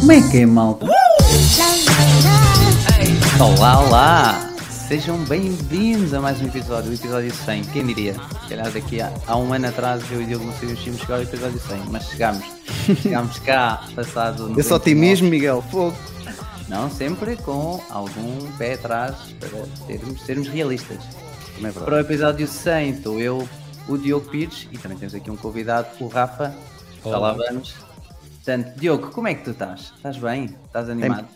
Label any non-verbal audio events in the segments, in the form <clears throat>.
Como é que é, malta? Olá, olá! Sejam bem-vindos a mais um episódio, o episódio 100. Quem diria? Se calhar daqui a, há um ano atrás eu e o Diogo não íamos chegar ao episódio 100, mas chegámos. Chegámos cá, passado. Esse 99. otimismo, Miguel. Fogo. Não, sempre com algum pé atrás para sermos, sermos realistas. É Para o episódio 100 estou eu, o Diogo Pires e também temos aqui um convidado, o Rafa. Já lá vamos. Portanto, Diogo, como é que tu estás? Estás bem? Estás animado?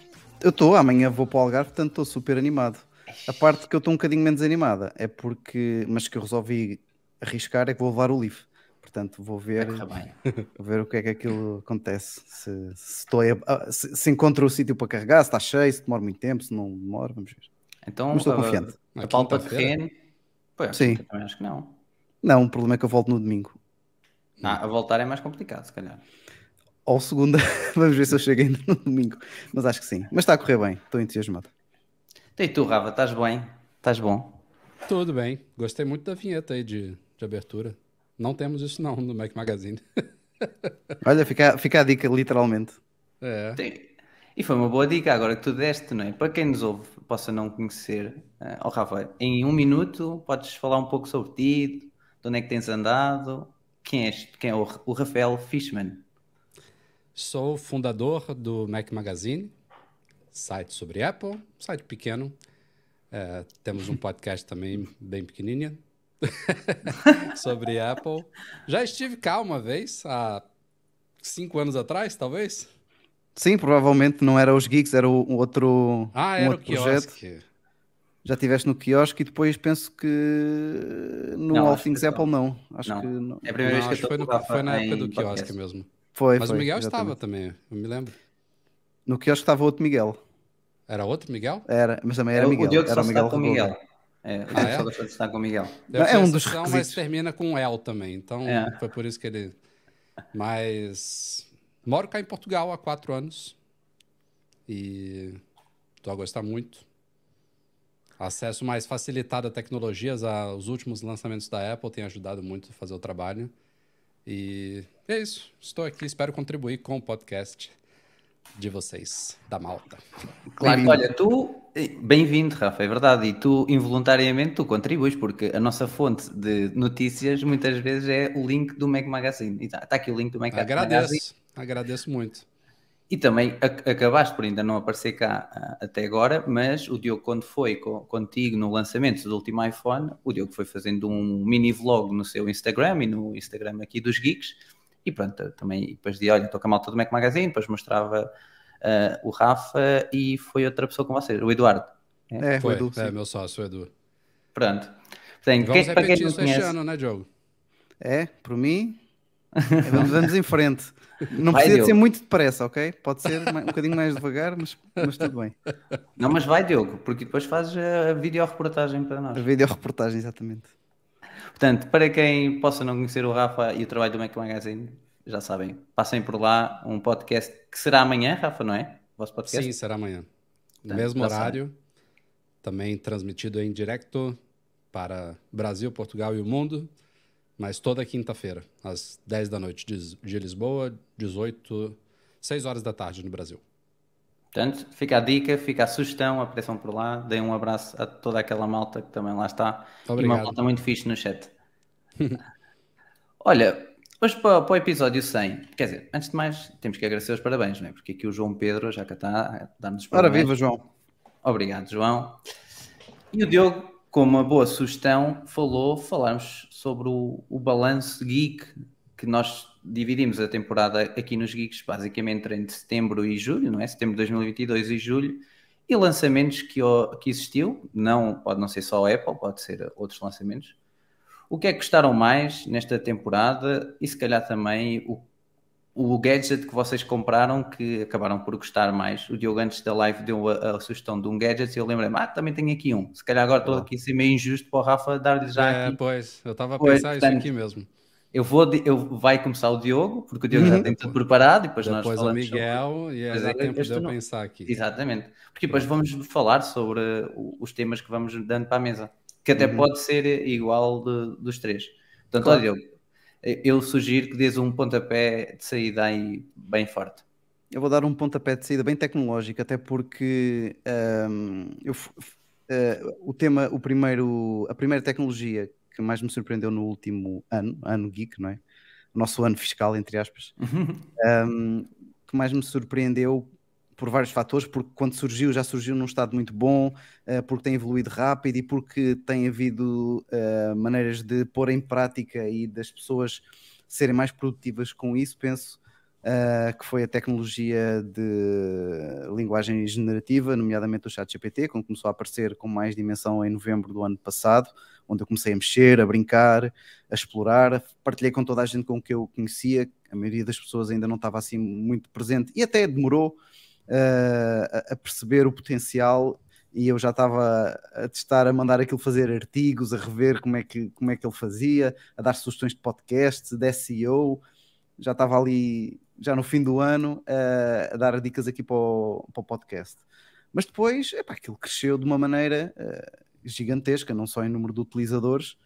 Eu estou, amanhã vou para o Algarve, portanto estou super animado. A parte que eu estou um bocadinho menos animada é porque, mas que eu resolvi arriscar, é que vou levar o livro. Portanto, vou ver, <laughs> vou ver o que é que aquilo acontece. Se, se estou a- ah, se, se encontro o sítio para carregar, se está cheio, se demora muito tempo, se não demora, vamos ver. Então, Mas estou a- confiante. A quinta-feira? terreno. Pois, Sim. também acho que não. Não, o problema é que eu volto no domingo. Ah, a voltar é mais complicado, se calhar. Ou segunda, <laughs> vamos ver se eu chego ainda no domingo. Mas acho que sim. Mas está a correr bem, estou entusiasmado. E tu, Rafa, estás bem? Estás bom? Tudo bem. Gostei muito da vinheta aí de, de abertura. Não temos isso não no Mac Magazine. <laughs> Olha, fica, fica a dica, literalmente. É. Tem- E foi uma boa dica agora que tu deste, não é? Para quem nos ouve, possa não conhecer, eh, ó Rafa, em um minuto podes falar um pouco sobre ti, de onde é que tens andado, quem és, quem é o, o Rafael Fishman. Sou fundador do Mac Magazine, site sobre Apple, site pequeno. É, temos um <laughs> podcast também bem pequenininho <laughs> sobre Apple. Já estive cá uma vez, há cinco anos atrás, talvez. Sim, provavelmente não era os geeks, era o, um outro, Ah, um era o outro projeto. quiosque. Já estiveste no quiosque e depois penso que no Não, All Things que Apple não. não. Acho Não. que não. É a primeira Não, vez que eu foi, no- o foi na época do quiosque podcast. mesmo. Foi, Mas foi, o Miguel exatamente. estava também, eu me lembro. No quiosque estava outro Miguel. Era outro Miguel? Era, mas também era o- Miguel. O Diogo era só o Miguel com o. Miguel. É, o Ah, é? de estar com o Miguel. É um dos exceção, mas requisitos. termina com L também. Então É. foi por isso que ele. Mas moro cá em Portugal há quatro anos e estou a gostar muito. Acesso mais facilitado a tecnologias, a- os últimos lançamentos da Apple têm ajudado muito a fazer o trabalho. E é isso. Estou aqui, espero contribuir com o podcast de vocês, da Malta. Claro, olha, tu, bem-vindo, Rafa, é verdade, e tu involuntariamente tu contribuis, porque a nossa fonte de notícias muitas vezes é o link do Mac Magazine. Está aqui o link do Mac Magazine. Agradeço, agradeço muito. E também ac- acabaste por ainda não aparecer cá ah, até agora, mas o Diogo, quando foi co- contigo no lançamento do último iPhone, o Diogo foi fazendo um mini vlog no seu Instagram e no Instagram aqui dos Geeks. E pronto, também depois de olha, estou com a malta do Mac Magazine, depois mostrava ah, o Rafa e foi outra pessoa com vocês, o Eduardo. É, Foi, foi Edu, é meu sócio, Edu. Pronto. Portanto, Vamos quem, para quem repetir não isso este conhece, ano, né, Diogo? É, por mim. é, <laughs> Vamos, vamos em frente. Não Vai, precisa de ser muito depressa, ok? Pode ser um bocadinho mais devagar, mas, mas tudo bem. não, mas vai Diogo, porque depois fazes a videoreportagem para nós. A videoreportagem, exatamente. Portanto, para quem possa não conhecer o Rafa e o trabalho do Mac Magazine, já sabem, passem por lá um podcast que será amanhã, Rafa, não é? O vosso podcast? Sim, será amanhã. No Tá, mesmo já sabe. horário, também transmitido em direto para Brasil, Portugal e o mundo, mas toda quinta-feira, às 10 da noite de, Lisboa, 18, 6 horas da tarde no Brasil. Portanto, fica a dica, fica a sugestão, apareçam por lá, deem um abraço a toda aquela malta que também lá está. E uma Obrigado. malta muito fixe no chat. <laughs> Olha, hoje para, para o episódio 100, quer dizer, antes de mais, temos que agradecer os parabéns, não é? Porque aqui o João Pedro já cá está a dar-nos os Ora, parabéns. viva, João. Obrigado, João. E o Diogo, com uma boa sugestão, falou, falarmos sobre o, o balanço geek, que nós dividimos a temporada aqui nos Geeks, basicamente entre setembro e julho, não é? Setembro de 2022 e julho, e lançamentos que, que existiu, não, pode não ser só a Apple, pode ser outros lançamentos. O que é que gostaram mais nesta temporada e se calhar também o, o gadget que vocês compraram que acabaram por gostar mais. O Diogo antes da live deu a, a sugestão de um gadget e eu lembrei-me, ah, também tenho aqui um. Se calhar agora estou aqui a ser meio injusto para o Rafa dar-lhe já é, aqui. pois, eu estava a Pois, pensar isso portanto, aqui mesmo. Eu vou, eu, vai começar o Diogo, porque o Diogo já Uhum. tem tudo preparado e depois, nós Depois o falamos sobre- Miguel e Pois dá é, tempo de eu não- pensar aqui. Exatamente. Porque depois vamos falar sobre os temas que vamos dando para a mesa, que até Uhum. pode ser igual de- dos três. Portanto, Claro. ó, Diogo, eu sugiro que dês um pontapé de saída aí bem forte. Eu vou dar um pontapé de saída bem tecnológico, até porque ahm, eu eh, o tema, o primeiro, a primeira tecnologia que mais me surpreendeu no último ano, ano geek, não é? O nosso ano fiscal, entre aspas, ahm, que mais me surpreendeu por vários fatores, porque quando surgiu, já surgiu num estado muito bom, eh, porque tem evoluído rápido e porque tem havido eh, maneiras de pôr em prática e das pessoas serem mais produtivas com isso, penso uh, que foi a tecnologia de linguagem generativa, nomeadamente o ChatGPT, quando começou a aparecer com mais dimensão em novembro do ano passado, onde eu comecei a mexer, a brincar, a explorar, partilhei com toda a gente com que eu conhecia, a maioria das pessoas ainda não estava assim muito presente e até demorou uh, a- perceber o potencial e eu já estava a testar, a mandar aquilo fazer artigos, a rever como é que, como é que ele fazia, a dar sugestões de podcast, de SEO, já estava ali, já no fim do ano, eh, a dar dicas aqui para o, para o podcast. Mas depois, epá, aquilo cresceu de uma maneira eh, gigantesca, não só em número de utilizadores,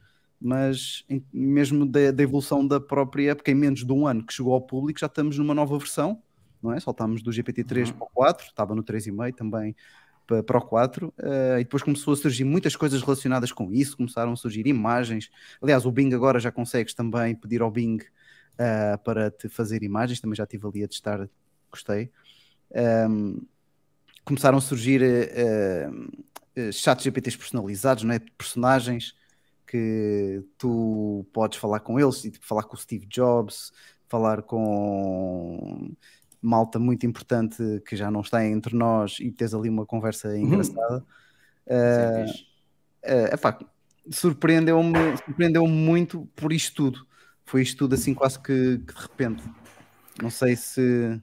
mas em- mesmo da, da evolução da própria, porque em menos de um ano que chegou ao público, já estamos numa nova versão, não é? Saltámos do GPT-3 Uhum. para o 4, estava no 3,5 também pa- para o 4, eh, e depois começou a surgir muitas coisas relacionadas com isso, começaram a surgir imagens. Aliás, o Bing agora já consegues também pedir ao Bing eh, para te fazer imagens, também já estive ali a testar, gostei. Ehm, começaram a surgir eh, chats GPTs personalizados, não é? personagens que tu podes falar com eles, e tipo, falar com o Steve Jobs, falar com malta muito importante que já não está entre nós e tens ali uma conversa engraçada. Eh, Sim, fixe. eh, epá, surpreendeu-me surpreendeu muito por isto tudo. Foi isto tudo assim quase que, que de repente. Não sei se.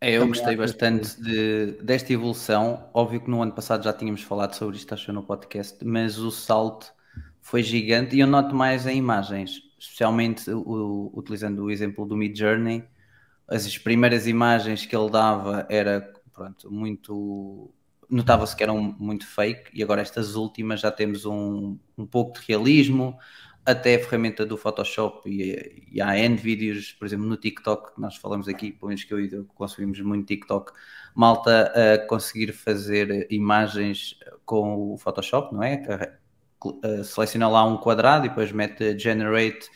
É, eu gostei bastante de- desta evolução. Óbvio que no ano passado já tínhamos falado sobre isto, acho no podcast, mas o salto foi gigante e eu noto mais em imagens, especialmente o- utilizando o exemplo do Mid Journey. As primeiras imagens que ele dava era pronto, muito. Notava-se que eram muito fake, e agora estas últimas já temos um, um pouco de realismo, até a ferramenta do Photoshop e, e há N vídeos, por exemplo, no TikTok, nós falamos aqui, pelo menos que eu e eu consumimos muito TikTok, malta a conseguir fazer imagens com o Photoshop, não é? Uh, seleciona lá um quadrado e depois mete Generate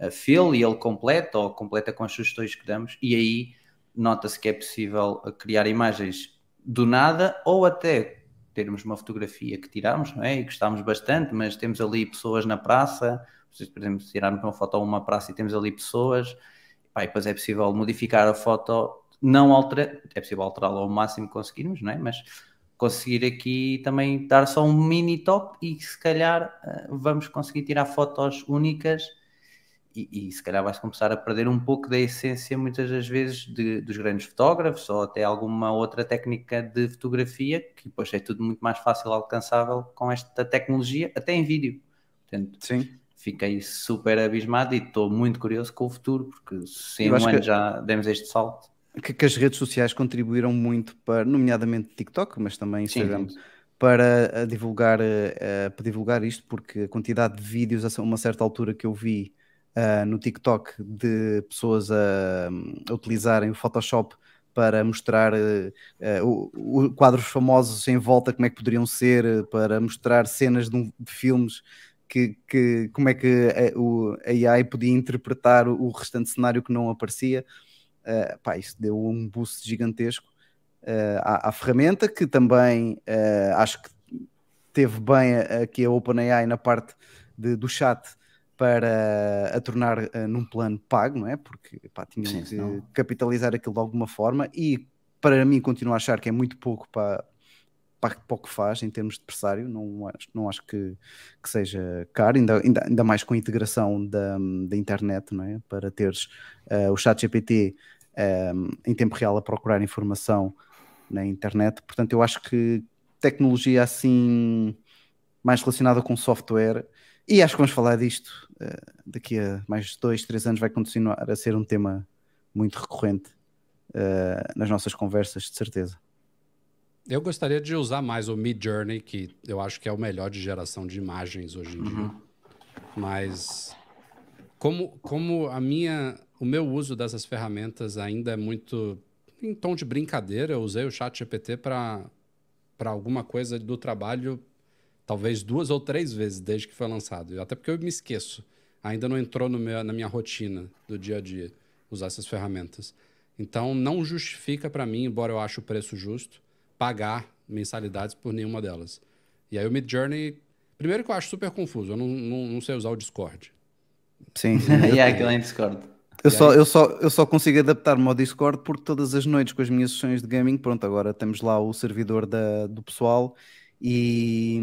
uh, Fill e ele completa ou completa com as sugestões que damos e aí nota-se que é possível criar imagens do nada ou até termos uma fotografia que tiramos, não é? E gostámos bastante, mas temos ali pessoas na praça, por exemplo, se tirarmos uma foto a uma praça e temos ali pessoas, pá, e depois é possível modificar a foto, não alterar, é possível alterá-la ao máximo que conseguirmos, não é? Mas conseguir aqui também dar só um mini toque e se calhar uh, vamos conseguir tirar fotos únicas e, e, se calhar vai-se começar a perder um pouco da essência, muitas das vezes, de, dos grandes fotógrafos ou até alguma outra técnica de fotografia, que depois é tudo muito mais fácil alcançável com esta tecnologia, até em vídeo. Portanto, Sim. fiquei super abismado e estou muito curioso com o futuro, porque se em um ano que... já demos este salto. Que, que, as redes sociais contribuíram muito para, nomeadamente TikTok, mas também Instagram, sim, sim. para divulgar, uh, para divulgar isto, porque a quantidade de vídeos a uma certa altura que eu vi Uh, no TikTok de pessoas a, a, utilizarem o Photoshop para mostrar uh, uh, o, o, quadros famosos em volta, como é que poderiam ser, para mostrar cenas de, um, de filmes, que, que, como é que a, o AI podia interpretar o, restante cenário que não aparecia. pá, isso deu um boost gigantesco à, à, ferramenta, que também acho que teve bem aqui a OpenAI na parte de, do chat para a tornar uh, num plano pago, não é? Porque pá, tinham Sim, que não. capitalizar aquilo de alguma forma e para mim continuo a achar que é muito pouco para, para, para o que faz em termos de pressário, não acho, não acho que, que seja caro, ainda, ainda, ainda mais com a integração da, da internet, não é? Para teres uh, o chat GPT um, em tempo real a procurar informação na internet, portanto eu acho que tecnologia assim mais relacionada com software e acho que vamos falar disto uh, daqui a mais dois, três anos, vai continuar a ser um tema muito recorrente uh, nas nossas conversas, de certeza. Eu gostaria de usar mais o Mid Journey, que eu acho que é o melhor de geração de imagens hoje em dia. Mas como, como a minha, o meu uso dessas ferramentas ainda é muito em tom de brincadeira, eu usei o Chat GPT para alguma coisa do trabalho talvez duas ou três vezes desde que foi lançado. Até porque eu me esqueço. Ainda não entrou meu, na minha rotina do dia a dia usar essas ferramentas. Então não justifica para mim, embora eu ache o preço justo, pagar mensalidades por nenhuma delas. E aí o Mid Journey, primeiro que eu acho super confuso, eu não, não, não sei usar o Discord. Sim, <laughs> e é <laughs> aquele em Discord. Eu só, eu, só, eu só consigo adaptar-me ao Discord porque todas as noites com as minhas sessões de gaming, pronto, agora temos lá o servidor da, do pessoal e,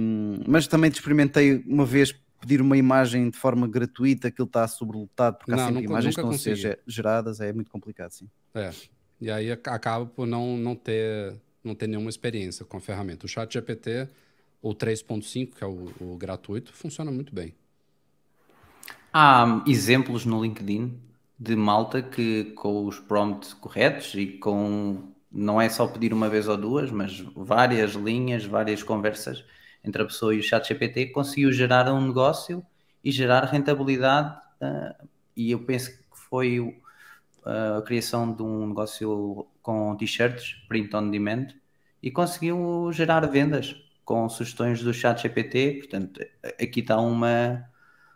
mas também te experimentei uma vez pedir uma imagem de forma gratuita, aquilo está sobrelotado porque não, há sempre nunca, imagens nunca que estão a ser geradas, é muito complicado, sim. É, e aí acaba por não, não, ter, não ter nenhuma experiência com a ferramenta. O chat GPT, o 3.5, que é o, o gratuito, funciona muito bem. Há exemplos no LinkedIn de malta que com os prompts corretos e com não é só pedir uma vez ou duas, mas várias linhas, várias conversas entre a pessoa e o chat GPT, conseguiu gerar um negócio e gerar rentabilidade. Uh, e eu penso que foi uh, a criação de um negócio com t-shirts, print on demand, e conseguiu gerar vendas com sugestões do chat GPT. Portanto, aqui está uma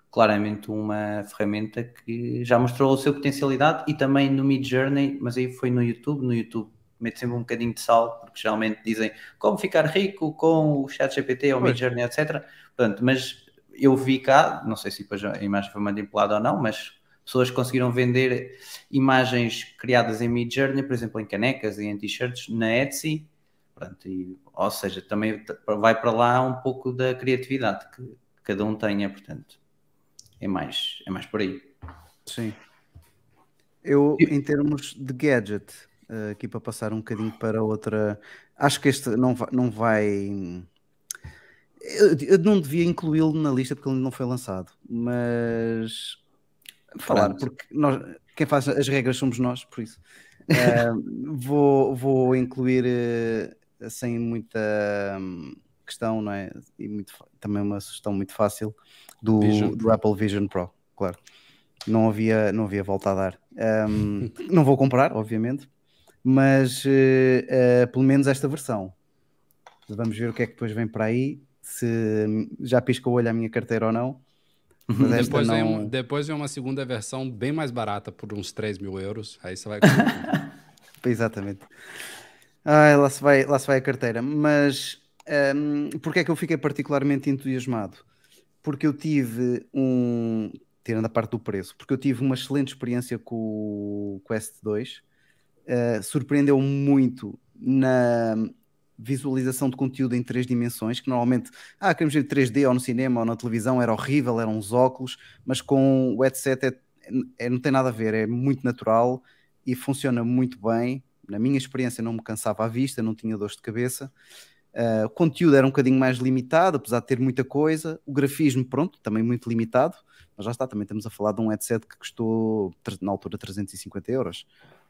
claramente uma ferramenta que já mostrou a sua potencialidade e também no Mid Journey, mas aí foi no YouTube, no YouTube mete sempre um bocadinho de sal, porque geralmente dizem como ficar rico com o chat GPT ou o Midjourney, etc. Portanto, mas eu vi cá, não sei se depois a imagem foi manipulada ou não, mas pessoas conseguiram vender imagens criadas em Midjourney, por exemplo, em canecas e em t-shirts, na Etsy. Pronto, e, ou seja, também vai para lá um pouco da criatividade que cada um tenha, portanto, é mais, é mais por aí. Sim. Eu, em termos de gadget, aqui para passar um bocadinho para outra. Acho que este não vai. Não vai... Eu, eu não devia incluí-lo na lista porque ele não foi lançado, mas falar, porque nós, quem faz as regras somos nós, por isso. Uh, <laughs> vou, vou incluir uh, sem muita um, questão, não é? E muito, também uma sugestão muito fácil do, do Apple Vision Pro, claro. Não havia, não havia volta a dar. Um, não vou comprar, obviamente, mas uh, uh, pelo menos esta versão. Vamos ver o que é que depois vem para aí, se já pisca o olho à minha carteira ou não. Depois, não... Vem, depois vem uma segunda versão bem mais barata, por uns 3 mil euros. Aí você vai. <laughs> Exatamente. Ah, lá, se vai, lá se vai a carteira. Mas um, porque é que eu fiquei particularmente entusiasmado? Porque eu tive um. Tirando a parte do preço, porque eu tive uma excelente experiência com o Quest 2 uh, surpreendeu-me muito na visualização de conteúdo em três dimensões, que normalmente, ah, queremos ver 3D ou no cinema ou na televisão, era horrível, eram os óculos, mas com o headset é, é, não tem nada a ver, é muito natural e funciona muito bem. Na minha experiência não me cansava à vista, não tinha dores de cabeça. Uh, o conteúdo era um bocadinho mais limitado, apesar de ter muita coisa. O grafismo, pronto, também muito limitado. Mas já está, também estamos a falar de um headset que custou na altura 350 euros.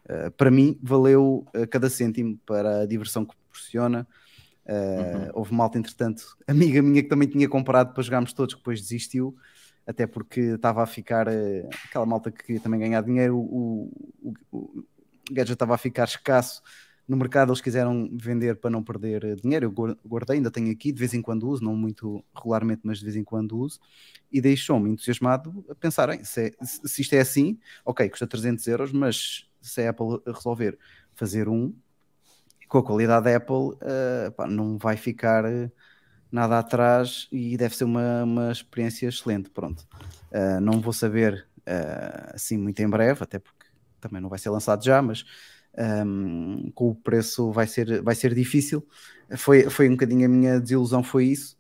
Uh, para mim, valeu uh, cada cêntimo para a diversão que proporciona. Uh, uhum. Houve malta, entretanto, amiga minha que também tinha comprado para jogarmos todos, que depois desistiu, até porque estava a ficar aquela malta que queria também ganhar dinheiro, o, o, o gadget estava a ficar escasso no mercado eles quiseram vender para não perder dinheiro. Eu guardei, ainda tenho aqui, de vez em quando uso, não muito regularmente, mas de vez em quando uso, e deixou-me entusiasmado a pensar: se, é, se isto é assim, ok, custa 300 euros, mas se a Apple resolver fazer um, com a qualidade da Apple, uh, pá, não vai ficar nada atrás e deve ser uma, uma experiência excelente. Pronto, uh, não vou saber uh, assim muito em breve, até porque também não vai ser lançado já, mas um, com o preço vai ser, vai ser difícil. Foi, foi um bocadinho a minha desilusão, foi isso.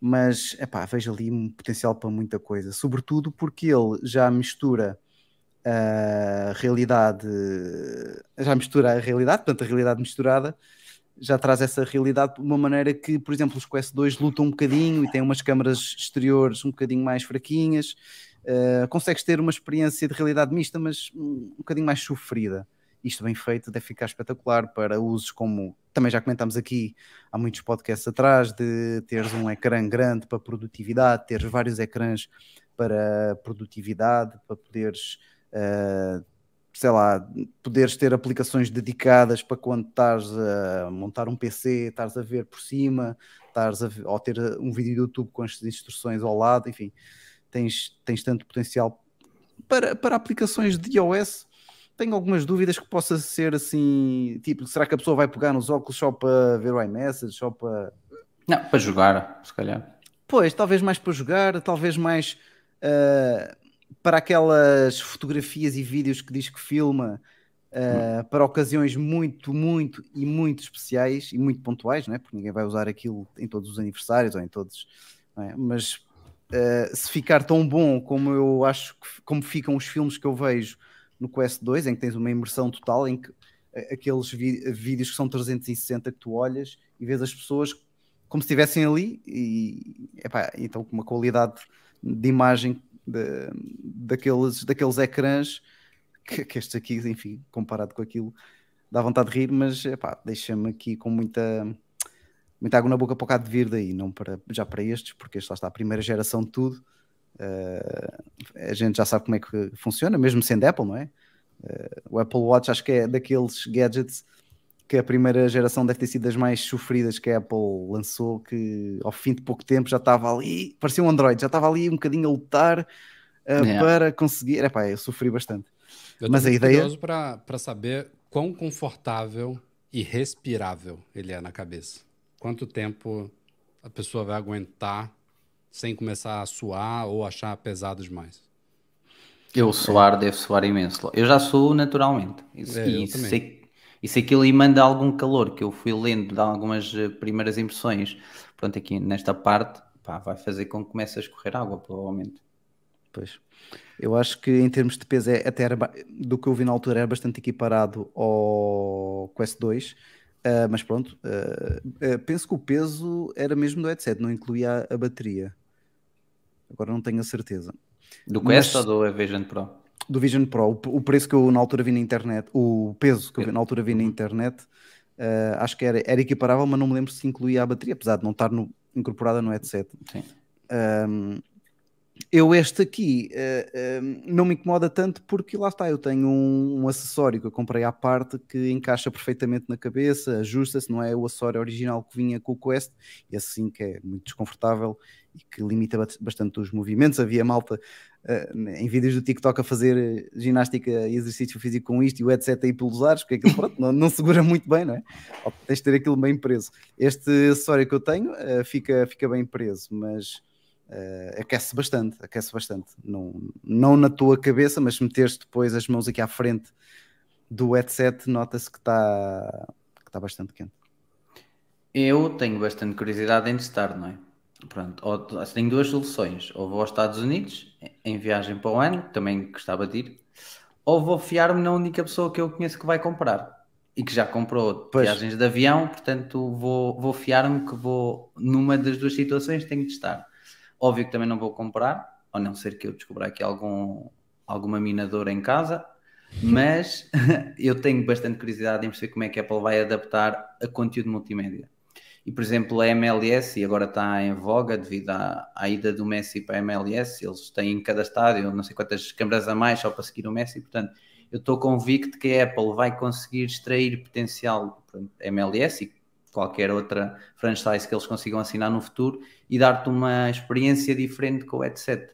Mas epá, vejo ali um potencial para muita coisa, sobretudo porque ele já mistura a realidade, já mistura a realidade, portanto, a realidade misturada já traz essa realidade de uma maneira que, por exemplo, os Quest 2 lutam um bocadinho e têm umas câmaras exteriores um bocadinho mais fraquinhas. Uh, consegues ter uma experiência de realidade mista, mas um, bocadinho mais sofrida. Isto bem feito deve ficar espetacular para usos como também já comentámos aqui há muitos podcasts atrás de teres um ecrã grande para produtividade, teres vários ecrãs para produtividade, para poderes uh, sei lá, poderes ter aplicações dedicadas para quando estás a montar um PC, estás a ver por cima, estás a ver, ou ter um vídeo do YouTube com as instruções ao lado, enfim, tens, tens tanto potencial para, para aplicações de iOS. Tenho algumas dúvidas que possa ser assim, tipo, será que a pessoa vai pegar nos óculos só para ver o iMessage, só para... Não, para jogar, se calhar. Pois, talvez mais para jogar, talvez mais... Uh, para aquelas fotografias e vídeos que diz que filma uh, para ocasiões muito, muito e muito especiais e muito pontuais, não é? porque ninguém vai usar aquilo em todos os aniversários ou em todos, é? mas uh, se ficar tão bom como eu acho que como ficam os filmes que eu vejo no Quest 2, em que tens uma imersão total, em que uh, aqueles vídeos que são 360 que tu olhas e vês as pessoas como se estivessem ali e epá, então com uma qualidade de imagem de, daqueles, daqueles ecrãs que, que estes aqui, enfim, comparado com aquilo, dá vontade de rir, mas deixa-me aqui com muita, muita água na boca para o cá de vir daí, não para, já para estes, porque este lá está a primeira geração de tudo. Uh, a gente já sabe como é que funciona, mesmo sendo Apple, não é? Uh, o Apple Watch acho que é daqueles gadgets que a primeira geração deve ter sido das mais sofridas que a Apple lançou, que ao fim de pouco tempo já estava ali, parecia um Android, já estava ali um bocadinho a lutar uh, yeah. para conseguir. Epá, eu sofri bastante. Eu Mas a ideia. para saber quão confortável e respirável ele é na cabeça. Quanto tempo a pessoa vai aguentar sem começar a suar ou achar pesado demais? Eu suar, devo suar imenso. Eu já sou naturalmente. Isso, é, e sei e se aquilo lhe manda algum calor, que eu fui lendo de algumas eh, primeiras impressões, pronto, aqui nesta parte, pá, vai fazer com que comece a escorrer água, provavelmente. Pois. Eu acho que em termos de peso, é, até era, do que eu vi na altura, era bastante equiparado ao Quest 2. Uh, eh, mas pronto, uh, uh, penso que o peso era mesmo do headset, não incluía a, a bateria. Agora não tenho a certeza. Do Quest mas... ou do Vision Pro? Do Vision Pro, o, preço que eu na altura vi na internet, o peso que eu na altura vi na internet, uh, acho que era, era equiparável, mas não me lembro se incluía a bateria, apesar de não estar no, incorporada no headset. Sim. Um, eu este aqui uh, uh, não me incomoda tanto porque lá está, eu tenho um, um, acessório que eu comprei à parte que encaixa perfeitamente na cabeça, ajusta-se, não é o acessório original que vinha com o Quest, e assim que é muito desconfortável e que limita bastante os movimentos. Havia malta uh, em vídeos do TikTok a fazer ginástica e exercício físico com isto e o headset aí pelos ares, porque aquilo pronto, <laughs> não, não, segura muito bem, não é? Ou tens de ter aquilo bem preso. Este acessório que eu tenho fica, fica bem preso, mas uh, aquece bastante, aquece bastante. Não, não na tua cabeça, mas meteres depois as mãos aqui à frente do headset, nota-se que está que tá bastante quente. Eu tenho bastante curiosidade em testar, não é? Pronto, ou, tenho duas soluções. Ou vou aos Estados Unidos, em viagem para o ano, também gostava de ir, ou vou fiar-me na única pessoa que eu conheço que vai comprar e que já comprou pois. viagens de avião, portanto vou, vou fiar-me que vou, numa das duas situações, tenho de estar. Óbvio que também não vou comprar, a não ser que eu descubra aqui algum, alguma minadora em casa, <laughs> mas <laughs> eu tenho bastante curiosidade em perceber como é que a Apple vai adaptar a conteúdo multimédia. E, por exemplo, a MLS, e agora está em voga devido à, à ida do Messi para a MLS, eles têm em cada estádio não sei quantas câmaras a mais só para seguir o Messi, portanto, eu estou convicto que a Apple vai conseguir extrair potencial MLS e qualquer outra franchise que eles consigam assinar no futuro e dar-te uma experiência diferente com o headset.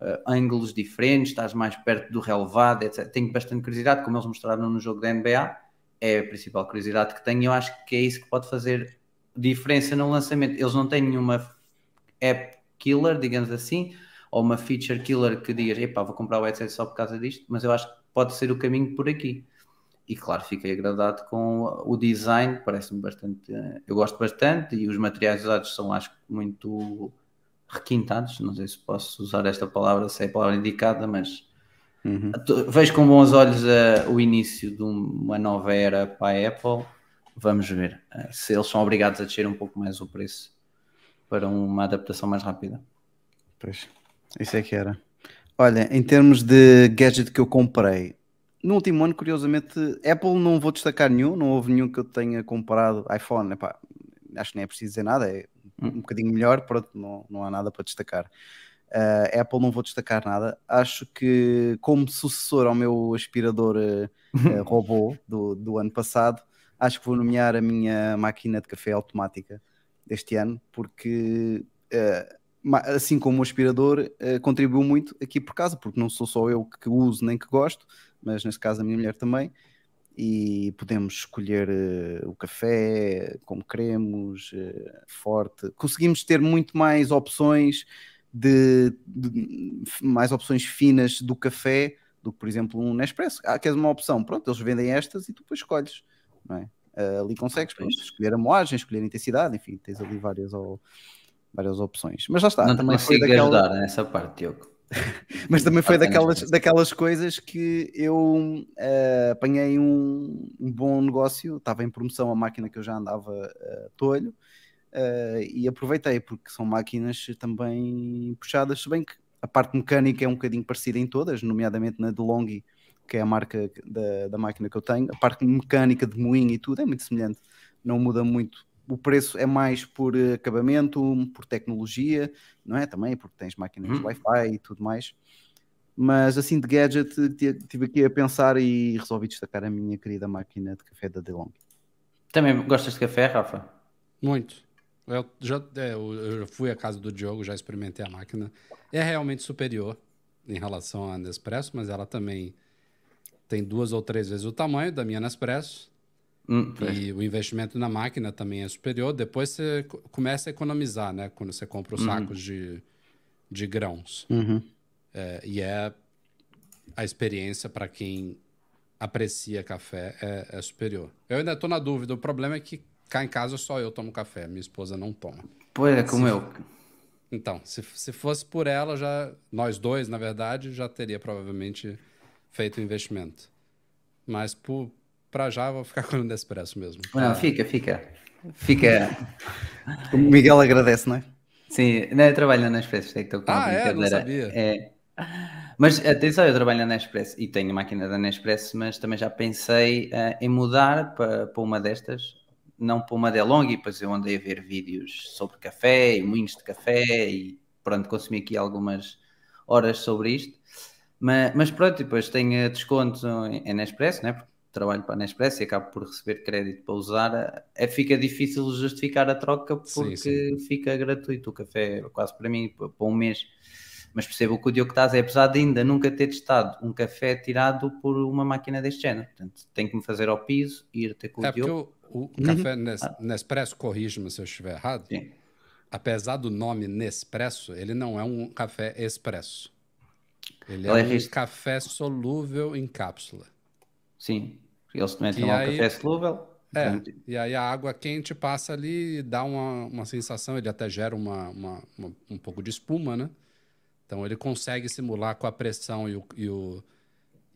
Uh, ângulos diferentes, estás mais perto do relevado, etc. Tenho bastante curiosidade, como eles mostraram no jogo da NBA, é a principal curiosidade que tenho. Eu acho que é isso que pode fazer diferença no lançamento. Eles não têm nenhuma app killer, digamos assim, ou uma feature killer que digas, epá, vou comprar o headset só por causa disto, mas eu acho que pode ser o caminho por aqui e claro, fiquei agradado com o design, parece-me bastante, eu gosto bastante e os materiais usados são acho muito requintados, não sei se posso usar esta palavra, se é a palavra indicada, mas uhum. vejo com bons olhos uh, o início de uma nova era para a Apple vamos ver uh, se eles são obrigados a descer um pouco mais o preço para uma adaptação mais rápida. Pois, isso é que era. Olha, em termos de gadget que eu comprei, no último ano, curiosamente, Apple não vou destacar nenhum, não houve nenhum que eu tenha comprado iPhone, epá, acho que nem é preciso dizer nada, é um, um bocadinho melhor, pronto, não, não há nada para destacar. Uh, Apple não vou destacar nada. Acho que, como sucessor ao meu aspirador uh, <laughs> robô do, do ano passado, acho que vou nomear a minha máquina de café automática deste ano, porque assim como o aspirador contribuiu muito aqui por casa, porque não sou só eu que uso nem que gosto, mas nesse caso a minha mulher também. E podemos escolher o café como queremos, forte. Conseguimos ter muito mais opções de, de, mais opções finas do café do que, por exemplo, um Nespresso. Ah, queres uma opção? Pronto, eles vendem estas e tu depois escolhes. Não é? Uh, ali consegues ah, pronto, escolher a moagem, escolher a intensidade, enfim, tens ali várias, ou, várias opções. Mas já está. Não também foi daquela... ajudar nessa parte, Diogo. <laughs> Mas também foi daquelas, daquelas coisas que eu uh, apanhei um, um, bom negócio, estava em promoção a máquina que eu já andava uh, tolho, uh, e aproveitei, porque são máquinas também puxadas, se bem que a parte mecânica é um bocadinho parecida em todas, nomeadamente na DeLonghi, que é a marca da, da máquina que eu tenho, a parte mecânica de moinho e tudo é muito semelhante, não muda muito. O preço é mais por acabamento, por tecnologia, não é? Também porque tens máquinas hum. Wi-Fi e tudo mais. Mas assim de gadget, estive aqui a pensar e resolvi destacar a minha querida máquina de café da DeLonghi. Também gostas de café, Rafa? Muito. Eu já, é, eu fui à casa do Diogo, já experimentei a máquina. É realmente superior em relação à Nespresso, mas ela também tem duas ou três vezes o tamanho da minha Nespresso. Hum, e é. o investimento na máquina também é superior. Depois você começa a economizar, né? Quando você compra os uhum. sacos de, de grãos. Uhum. É, e é a experiência para quem aprecia café é, é superior. Eu ainda estou na dúvida. O problema é que Cá em casa só eu tomo café, minha esposa não toma. Pois é, como se, eu. Então, se, se fosse por ela, já nós dois, na verdade, já teria provavelmente feito o investimento. Mas por, pra já, vou ficar com o Nespresso mesmo. Não, fica, fica. Fica. o Miguel agradece, não é? Sim, não, eu trabalho na Nespresso, sei que estou com ah, é? Não sabia. É. Mas atenção, eu trabalho na Nespresso e tenho a máquina da Nespresso, mas também já pensei uh, em mudar para, para uma destas não para uma DeLonghi, e depois eu andei a ver vídeos sobre café e moinhos de café e pronto, consumi aqui algumas horas sobre isto. Mas, mas pronto, depois tenho desconto em Nespresso, né? porque trabalho para a Nespresso e acabo por receber crédito para usar. É, fica difícil justificar a troca porque sim, sim. fica gratuito o café, quase para mim, para um mês. Mas percebo o que o Diogo está a dizer, apesar de ainda nunca ter testado um café tirado por uma máquina deste género. Portanto, tenho que me fazer ao piso, ir ter com o é Diogo. O uhum. café Nes, Nespresso, corrija-me se eu estiver errado. Sim. Apesar do nome Nespresso, ele não é um café expresso. Ele é, é um café solúvel em cápsula. Sim. Eles também têm um café solúvel. É, então... e aí a água quente passa ali e dá uma, uma sensação, ele até gera uma, uma, uma, um pouco de espuma, né? Então ele consegue simular com a pressão e o, e o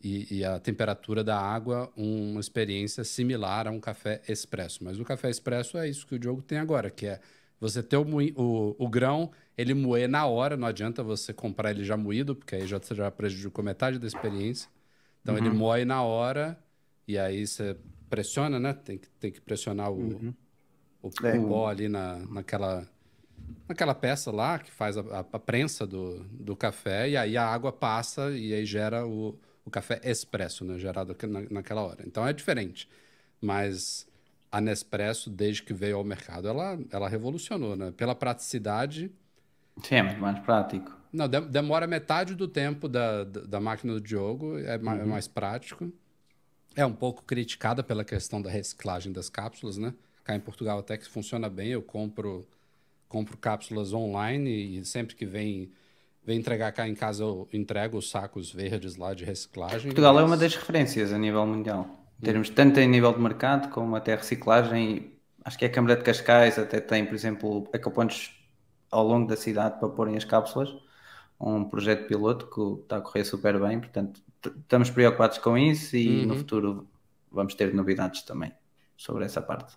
e, e, a temperatura da água uma experiência similar a um café expresso. Mas o café expresso é isso que o Diogo tem agora, que é você ter o, o, o grão, ele moer na hora, não adianta você comprar ele já moído, porque aí já, você já prejudicou metade da experiência. Então uhum. ele moe na hora e aí você pressiona, né? Tem que, tem que pressionar o, uhum. o, é. o pó ali na, naquela, naquela peça lá que faz a, a, a prensa do, do café e aí a água passa e aí gera o o café expresso, né, gerado na, naquela hora. Então é diferente. Mas a Nespresso, desde que veio ao mercado, ela, ela revolucionou, né? Pela praticidade. Sim, é muito mais prático. Não, de, demora metade do tempo da, da, da máquina do Diogo, é, uhum. é, mais prático. É um pouco criticada pela questão da reciclagem das cápsulas, né? Cá em Portugal até que funciona bem, eu compro, compro cápsulas online e sempre que vem Vem entregar cá em casa, eu entrego os sacos verdes lá de reciclagem. Portugal mas... é uma das referências a nível mundial. Em termos tanto em nível de mercado como até reciclagem. Acho que a Câmara de Cascais até tem, por exemplo, ecopontos ao longo da cidade para porem as cápsulas. Um projeto piloto que está a correr super bem. Portanto, estamos preocupados com isso e uhum. no futuro vamos ter novidades também sobre essa parte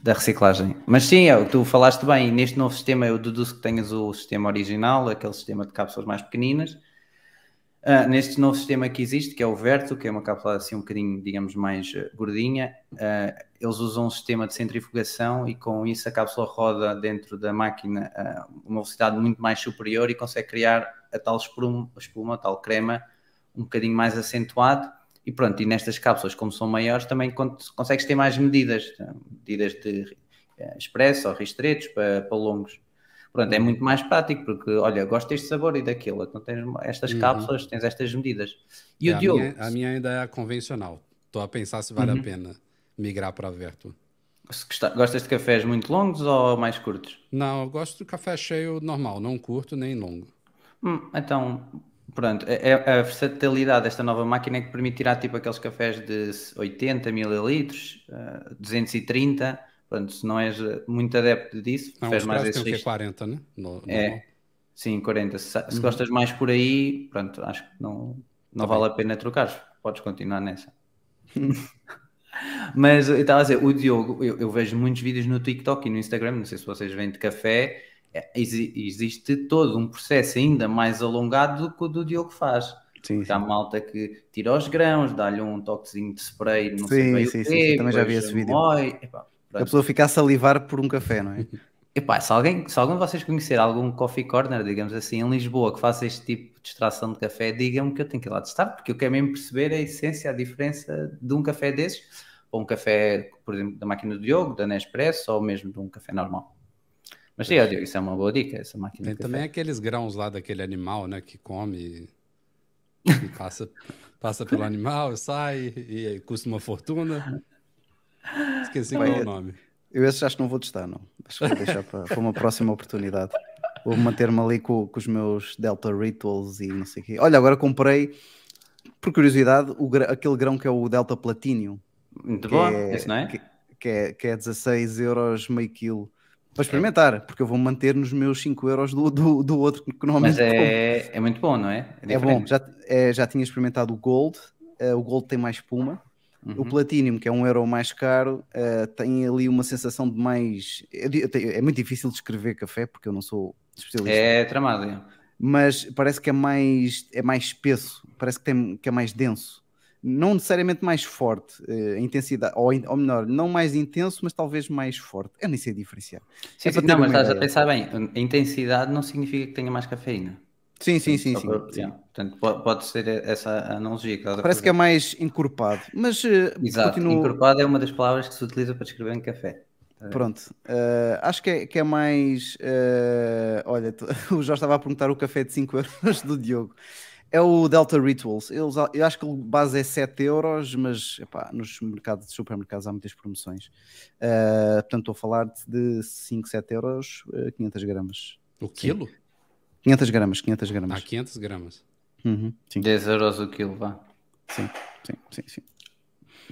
da reciclagem. Mas sim, é, tu falaste bem, neste novo sistema eu deduzo que tenhas o sistema original, aquele sistema de cápsulas mais pequeninas. Ah, neste novo sistema que existe, que é o Verto, que é uma cápsula assim um bocadinho, digamos, mais eh, gordinha, ah, eles usam um sistema de centrifugação e com isso a cápsula roda dentro da máquina a uma velocidade muito mais superior e consegue criar a tal espuma, espuma a tal crema um bocadinho mais acentuado e pronto, e nestas cápsulas, como são maiores, também consegues ter mais medidas, medidas de expresso ou ristretos para, para longos. Pronto, é muito mais prático porque, olha, gosto deste sabor e daquilo, então tens estas Uhum. cápsulas, tens estas medidas. E É, o a, Diogo, minha, a minha ainda é a convencional. Estou a pensar se vale Uhum. a pena migrar para a gosta- gostas de cafés muito longos ou mais curtos? Não, eu gosto do café cheio normal, não curto nem longo. Hum, então, pronto, é, é a versatilidade desta nova máquina é que permite tirar tipo aqueles cafés de 80 mililitros, eh, 230. Pronto, se não és eh, muito adepto disso, Não, preferes os mais esse tem o risco. 40, né? No- É, normal. sim, 40. Se, se Uhum. gostas mais por aí, pronto, acho que não, não Tá vale a pena trocar. Podes continuar nessa. <laughs> Mas eu estava a dizer, o Diogo, eu, eu vejo muitos vídeos no TikTok e no Instagram, não sei se vocês vêm de café, é, exi- existe todo um processo ainda mais alongado do que o do Diogo faz. Sim, Porque há sim. malta que tira os grãos, dá-lhe um toquezinho de spray, não sei Sim, bem o sim, quê, sim, sim, também já vi esse vídeo. moe, epá, A pronto. pessoa fica a salivar por um café, não é? <laughs> Epá, se alguém, se algum de vocês conhecer algum coffee corner, digamos assim, em Lisboa, que faça este tipo de extração de café, digam-me que eu tenho que ir lá testar, porque eu quero mesmo perceber a essência, a diferença de um café desses, ou um café, por exemplo, da máquina do Diogo, da Nespresso, ou mesmo de um café normal. Mas sim, Diogo, isso é uma boa dica, essa máquina Tem de também café. aqueles grãos lá daquele animal, né? Que come e, e <laughs> passa, passa pelo animal, sai e custa uma fortuna. Esqueci qual é o nome. Eu esses acho que não vou testar, não. Acho que vou deixar para, para uma próxima oportunidade. Vou manter-me ali com, com os meus Delta Rituals e não sei o quê. Olha, agora comprei, por curiosidade, o aquele grão que é o Delta Platinum. Muito bom, é, isso não é? Que, que é, que é 16 euros meio quilo. Para experimentar, porque eu vou manter nos meus 5 euros do, do, do outro que normalmente Mas é, é muito bom, não é? É bom, já, é, já tinha experimentado o Gold, eh, o Gold tem mais espuma. O Uhum. Platinum, que é um euro mais caro, eh, tem ali uma sensação de mais. É muito difícil descrever café, porque eu não sou especialista. É tramado, é. Mas parece que é mais, é mais espesso, parece que, tem, que é mais denso. Não necessariamente mais forte, eh, a intensidade, ou, ou melhor, não mais intenso, mas talvez mais forte. Eu nem sei diferenciar. Sim, É sim, não, mas estás a pensar bem, a intensidade não significa que tenha mais cafeína. Sim, sim, sim. Sim, sim. Portanto, pode, pode ser essa a analogia que estás a Parece que é mais encorpado, mas eh, Exato, continuo- encorpado é uma das palavras que se utiliza para descrever em café. Pronto, eh, acho que é, que é mais. eh, olha, <laughs> o Jorge estava a perguntar o café de 5 <laughs> euros do Diogo. É o Delta Rituals. Eles, eu acho que o base é 7 euros, mas epá, nos mercados de supermercados há muitas promoções. Eh, portanto, estou a falar de 5, 7 euros, eh, 500 gramas. O quilo? 500 gramas, 500 Ah, gramas. 500 gramas. Uhum, sim, 10 euros o quilo, vá. sim, sim, sim, sim.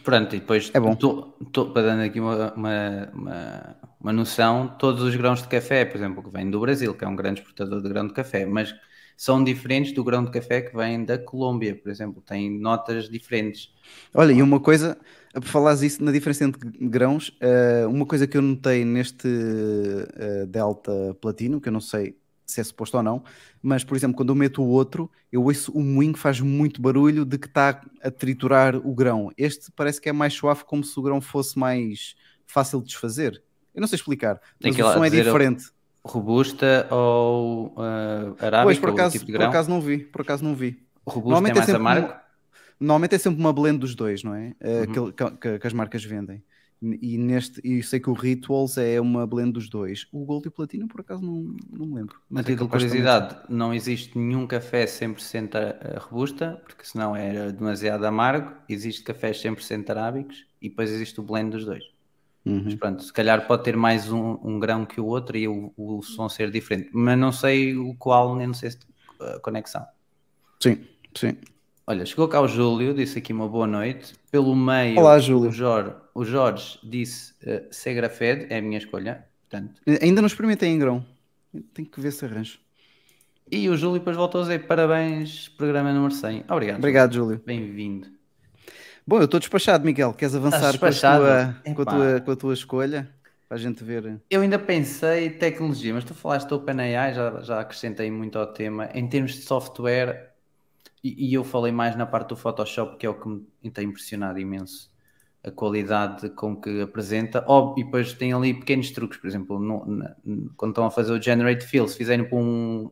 Pronto, e depois, É bom. to- to- para dar aqui uma, uma, uma, uma noção, todos os grãos de café, por exemplo, que vem do Brasil, que é um grande exportador de grão de café, mas são diferentes do grão de café que vem da Colômbia, por exemplo, tem notas diferentes. Olha, e uma coisa, por falares isso na diferença entre grãos, eh, uma coisa que eu notei neste eh, Delta Platino, que eu não sei se é suposto ou não, mas por exemplo, quando eu meto o outro, eu ouço o moinho que faz muito barulho de que está a triturar o grão. Este parece que é mais suave, como se o grão fosse mais fácil de desfazer. Eu não sei explicar, mas ir o som é o- diferente. Robusta ou uh, arábica, Pois, por acaso, tipo de por grão? acaso não vi, por acaso não vi. Robusta é mais sempre amargo? uma- normalmente é sempre uma blend dos dois, não é? Eh, Uhum. que, que- que as marcas vendem. E neste, e sei que o Rituals é uma blend dos dois. O Gold e o Platinum, por acaso, não, não me lembro. A Mas é título de também de curiosidade, não existe nenhum café 100% a- a robusta, porque senão era demasiado amargo. Existe cafés 100% arábicos e depois existe o blend dos dois. Uhum. Mas pronto, se calhar pode ter mais um, um grão que o outro e o, o som ser diferente. Mas não sei o qual, nem não sei se a conexão. Sim, sim. Olha, chegou cá o Júlio, disse aqui uma boa noite. Pelo meio, Olá, Júlio. O, Jorge, o Jorge disse uh, Segra Fed, é a minha escolha. Portanto. Ainda não experimentei em grão. Tenho que ver se arranjo. E o Júlio depois voltou a dizer parabéns, programa número 100. Obrigado. Obrigado, Júlio. Bem-vindo. Bom, eu estou despachado, Miguel. Queres avançar com a, tua, com, a tua, com a tua escolha? Para a gente ver. Eu ainda pensei tecnologia, mas tu falaste OpenAI, já, já acrescentei muito ao tema. Em termos de software, e, e eu falei mais na parte do Photoshop, que é o que me tem impressionado imenso. A qualidade com que apresenta. Oh, e depois tem ali pequenos truques, por exemplo, no- na- quando estão a fazer o Generate Fill, se fizerem para um-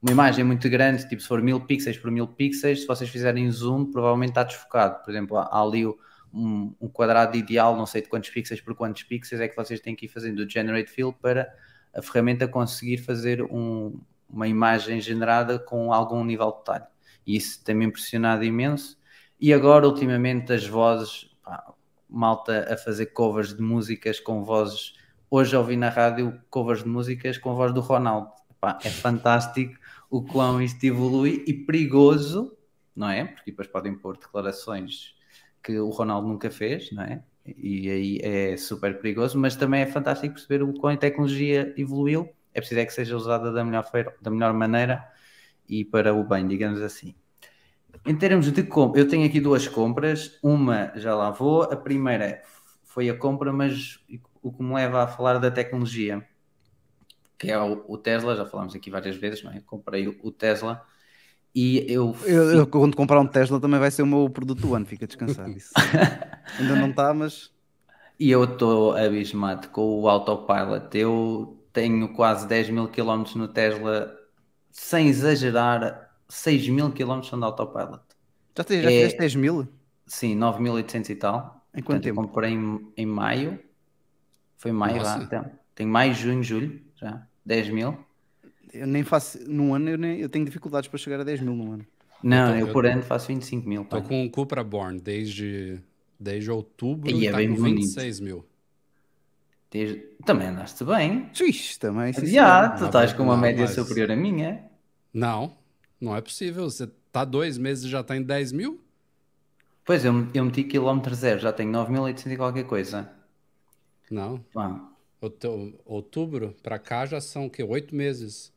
uma imagem muito grande, tipo se for mil pixels por mil pixels, se vocês fizerem zoom, provavelmente está desfocado. Por exemplo, há há ali um, um quadrado ideal, não sei de quantos pixels por quantos pixels, é que vocês têm que ir fazendo o Generate Fill para a ferramenta conseguir fazer um- uma imagem generada com algum nível de detalhe. E isso tem-me impressionado imenso. E agora, ultimamente, as vozes, pá, malta a fazer covers de músicas com vozes. Hoje ouvi na rádio covers de músicas com a voz do Ronaldo. Pá, é fantástico o quão isto evolui e perigoso, não é? Porque depois podem pôr declarações que o Ronaldo nunca fez, não é? E aí é super perigoso, mas também é fantástico perceber o quão a tecnologia evoluiu. É preciso é que seja usada da melhor, da melhor maneira e para o bem, digamos assim. Em termos de compra, eu tenho aqui duas compras. Uma já lá vou. A primeira foi a compra, mas o que me leva a falar da tecnologia, que é o, o Tesla. Já falámos aqui várias vezes, não é? Comprei o, o Tesla e eu, Eu, eu, quando comprar um Tesla também vai ser o meu produto do ano, fica descansado. Isso. <laughs> Ainda não está, mas E eu estou abismado com o autopilot. Eu tenho quase 10 mil quilómetros no Tesla, sem exagerar, 6 mil quilómetros são de autopilot. já, te, já É- fizeste 10 mil? Sim, 9.800 e tal. Em quanto Portanto, eu tempo? comprei em, em maio. Foi em maio, Nossa. vá, então. Tenho maio, junho, julho, já. 10 mil. Eu nem faço, num ano eu, nem, eu tenho dificuldades para chegar a 10 mil num ano. Não, tô- eu, eu por tô- ano faço 25 mil. Pá. com o Cupra Born desde, desde outubro e é tá bem com bonito. 26 mil. Desde- Também andaste bem. Ixi, também. senhor. tu estás com uma média mas- superior à minha. Não, não é possível. Você tá dois meses e já tá em 10 mil? Pois, eu, eu meti quilómetro zero, já tenho 9.800 e qualquer coisa. Não. Outubro pra cá já são o quê? Oito meses.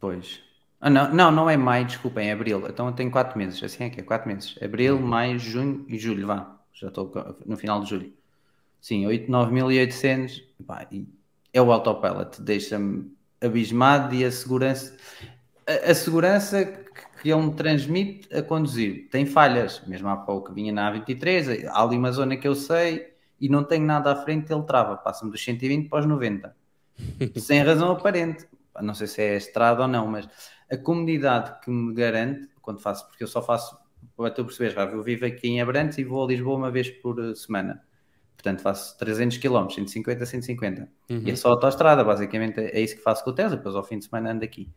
Pois. Ah, não, não, não é maio, desculpem, é abril. Então eu tenho 4 meses, assim é que é, 4 meses. Abril, maio, junho e julho, vá. Já estou no final de julho. Sim, 8, 9.800. Pá, e é o autopilot, deixa-me abismado e a segurança. A, a segurança que que ele me transmite a conduzir tem falhas. Mesmo há pouco vinha na A23, há ali uma zona que eu sei e não tenho nada à frente, ele trava. Passa-me dos 120 para os 90. <laughs> Sem razão aparente. Não sei se é estrada ou não, mas a comodidade que me garante, quando faço, porque eu só faço, para tu perceberes, eu vivo aqui em Abrantes e vou a Lisboa uma vez por eh, semana. Portanto, faço 300 km, 150 a 150. E é só autoestrada, basicamente é isso que faço com o Tesla, depois ao fim de semana ando aqui.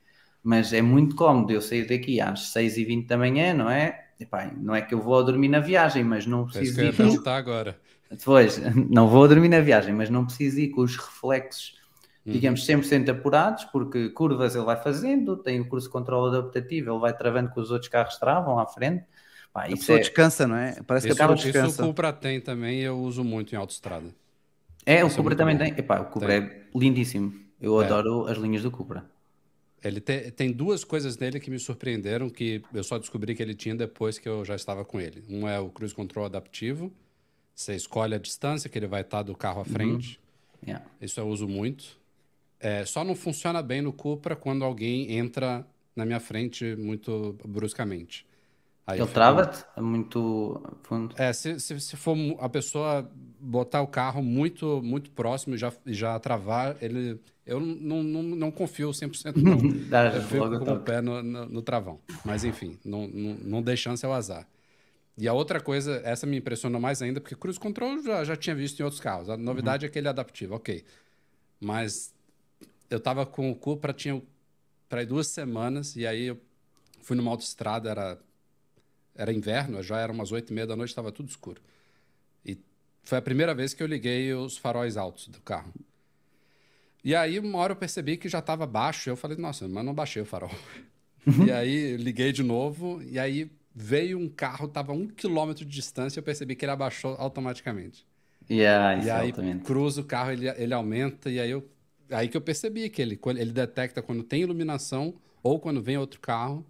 Mas é muito cómodo eu sair daqui às 6h20 da manhã, não é? Epá, não é que eu vou a dormir na viagem, mas não que preciso eu ia ir com... perguntar agora. Pois, <laughs> não vou a dormir na viagem, mas não preciso ir com os reflexos, Uhum. digamos, 100% apurados, porque curvas ele vai fazendo, tem o curso de controle adaptativo, ele vai travando que os outros carros travam à frente. Pá, A isso pessoa é, descansa, não é? Parece que Isso, a pessoa isso o descansa. Cupra tem também e eu uso muito em autoestrada. é, o isso é Cupra muito também bom. tem. Epá, o Cupra é lindíssimo. Eu É. adoro as linhas do Cupra. Ele te- tem duas coisas nele que me surpreenderam, que eu só descobri que ele tinha depois que eu já estava com ele. Um é o cruise control adaptivo. Você escolhe a distância que ele vai estar do carro à frente. Yeah. Isso eu uso muito. É, só não funciona bem no Cupra quando alguém entra na minha frente muito bruscamente. Aí Ele trava-te a muito fundo. É, se, se, se for a pessoa botar o carro muito muito próximo e já, já travar, ele, eu não, não, não confio 100% não. <laughs> Dá Eu fico com o pé no, no, no travão. Mas enfim, não, não, não dê chance ao azar. E a outra coisa, essa me impressionou mais ainda, porque cruise control eu já, já tinha visto em outros carros. A novidade é aquele adaptivo, ok. Mas eu tava com o Cupra, tinha para duas semanas, e aí eu fui numa autoestrada, era, era inverno, já era umas oito e meia da noite, estava tudo escuro. E foi a primeira vez que eu liguei os faróis altos do carro. E aí, uma hora eu percebi que já estava baixo. Eu falei, nossa, mas não baixei o farol. <laughs> e aí, liguei de novo. E aí, veio um carro, estava a um quilômetro de distância. Eu percebi que ele abaixou automaticamente. Yeah, e é aí, altamente. cruza o carro, ele, ele aumenta. E aí, eu, aí que eu percebi que ele, ele detecta quando tem iluminação ou quando vem outro carro.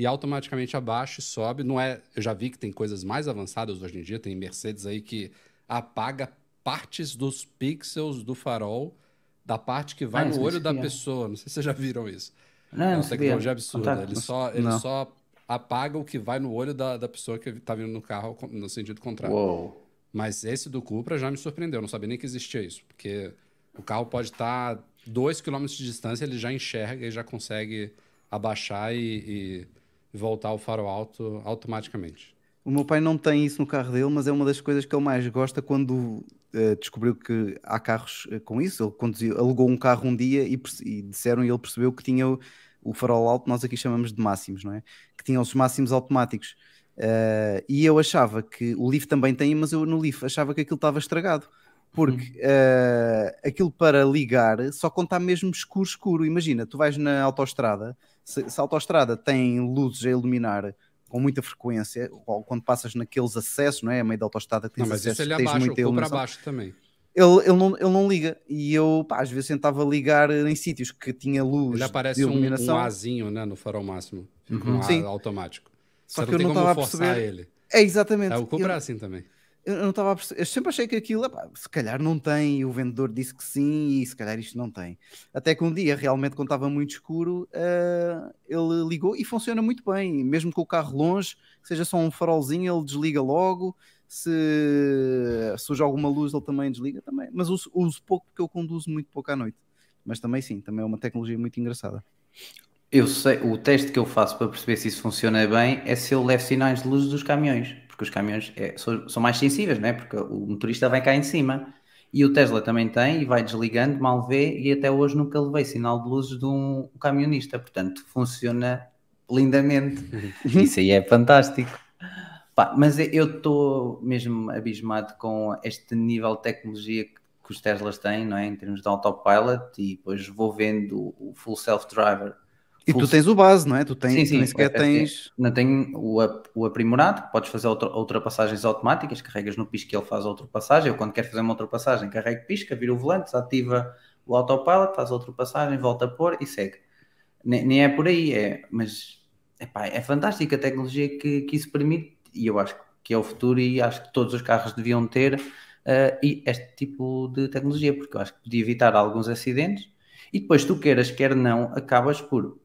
E automaticamente abaixa e sobe. Não é, eu já vi que tem coisas mais avançadas hoje em dia, tem Mercedes aí que apaga partes dos pixels do farol da parte que vai Ah, no olho da pessoa. Não sei se vocês já viram isso. Não, é uma tecnologia absurda. Contato. Ele só, ele Não. só apaga o que vai no olho da, da pessoa que está vindo no carro no sentido contrário. Uou. Mas esse do Cupra já me surpreendeu, eu não sabia nem que existia isso, porque o carro pode estar 2 km de distância, ele já enxerga e já consegue abaixar e, e voltar o faro alto automaticamente. O meu pai não tem isso no carro dele, mas é uma das coisas que ele mais gosta quando eh, descobriu que há carros eh, com isso. Ele conduziu, alugou um carro um dia e, e disseram e ele percebeu que tinha o, o farol alto, nós aqui chamamos de máximos, não é? Que tinha os máximos automáticos. Eh, e eu achava que o Leaf também tem, mas eu no Leaf achava que aquilo estava estragado. Porque eh, aquilo para ligar só quando está mesmo escuro, escuro. Imagina, tu vais na autoestrada, se, se a autoestrada tem luzes a iluminar com muita frequência, ou quando passas naqueles acessos, não é? A meio da autoestrada que tens Não, mas acessos, isso ele tens abaixa, o muita Cupra iluminação. abaixa também. Ele, ele, não, ele não liga. E eu, pá, às vezes tentava ligar em sítios que tinha luz Ele aparece de um, iluminação. um Azinho né, no farol máximo. Uhum. um Sim. automático. Só Você que não eu não estava a perceber. ele. É, exatamente. É, o Cupra é eu, assim também. Eu não estava a perceber. Eu sempre achei que aquilo, epá, se calhar não tem, e o vendedor disse que sim, e se calhar isto não tem. Até que um dia, realmente, quando estava muito escuro, ah, ele ligou e funciona muito bem. Mesmo com o carro longe, seja só um farolzinho, ele desliga logo. Se surge alguma luz, ele também desliga também. Mas uso, uso pouco porque eu conduzo muito pouco à noite. Mas também sim, também é uma tecnologia muito engraçada. Eu sei, o teste que eu faço para perceber se isso funciona bem é se eu levo sinais de luz dos caminhões, porque os caminhões é- são, são mais sensíveis, né? porque o motorista vai cá em cima. E o Tesla também tem e vai desligando, mal vê, e até hoje nunca levei sinal de luzes de um camionista, portanto funciona lindamente. Isso aí é fantástico. Pá, mas eu estou mesmo abismado com este nível de tecnologia que, que os Teslas têm, não é? Em termos de autopilot, e depois vou vendo o full self-driver. E tu tens o base, não é? Tu tens, Sim, sim, nem sequer o FSD. tens. Não tem o, ap- o aprimorado, podes fazer outra- ultrapassagens automáticas, carregas no pisca e ele faz a ultrapassagem. Eu, quando quero fazer uma ultrapassagem, carrego pisca, vira o volante, desativa o autopilot, faz a ultrapassagem, volta a pôr e segue. Nem, nem é por aí, é, mas epá, é fantástica a tecnologia que, que isso permite e eu acho que é o futuro e acho que todos os carros deviam ter e este tipo de tecnologia, porque eu acho que podia evitar alguns acidentes e depois tu queiras, quer não, acabas por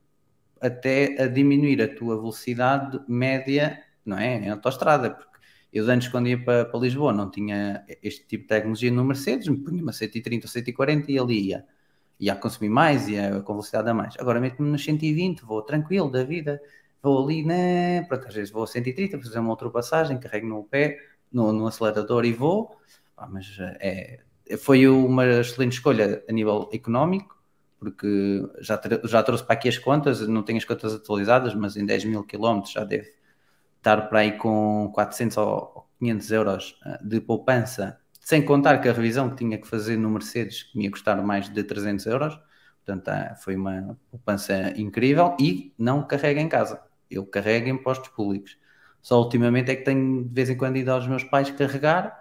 até a diminuir a tua velocidade média, não é? Em autoestrada, porque eu antes quando ia para, para Lisboa não tinha este tipo de tecnologia no Mercedes, me punha-me a 130 ou 140 e ali ia, ia a consumir mais, ia com velocidade a mais. Agora meto-me nos 120, vou tranquilo da vida, vou ali, né? Pronto, às vezes vou a 130, fazer uma ultrapassagem, carrego no pé, no, no acelerador e vou, Pá, mas é, foi uma excelente escolha a nível económico, porque já, já trouxe para aqui as contas, não tenho as contas atualizadas, mas em 10 mil quilómetros já deve estar para aí com 400 ou 500 euros eh, de poupança, sem contar que a revisão que tinha que fazer no Mercedes que me ia custar mais de 300 euros, portanto ah, foi uma poupança incrível e não carrega em casa, eu carrego em postos públicos. Só ultimamente é que tenho de vez em quando ido aos meus pais carregar,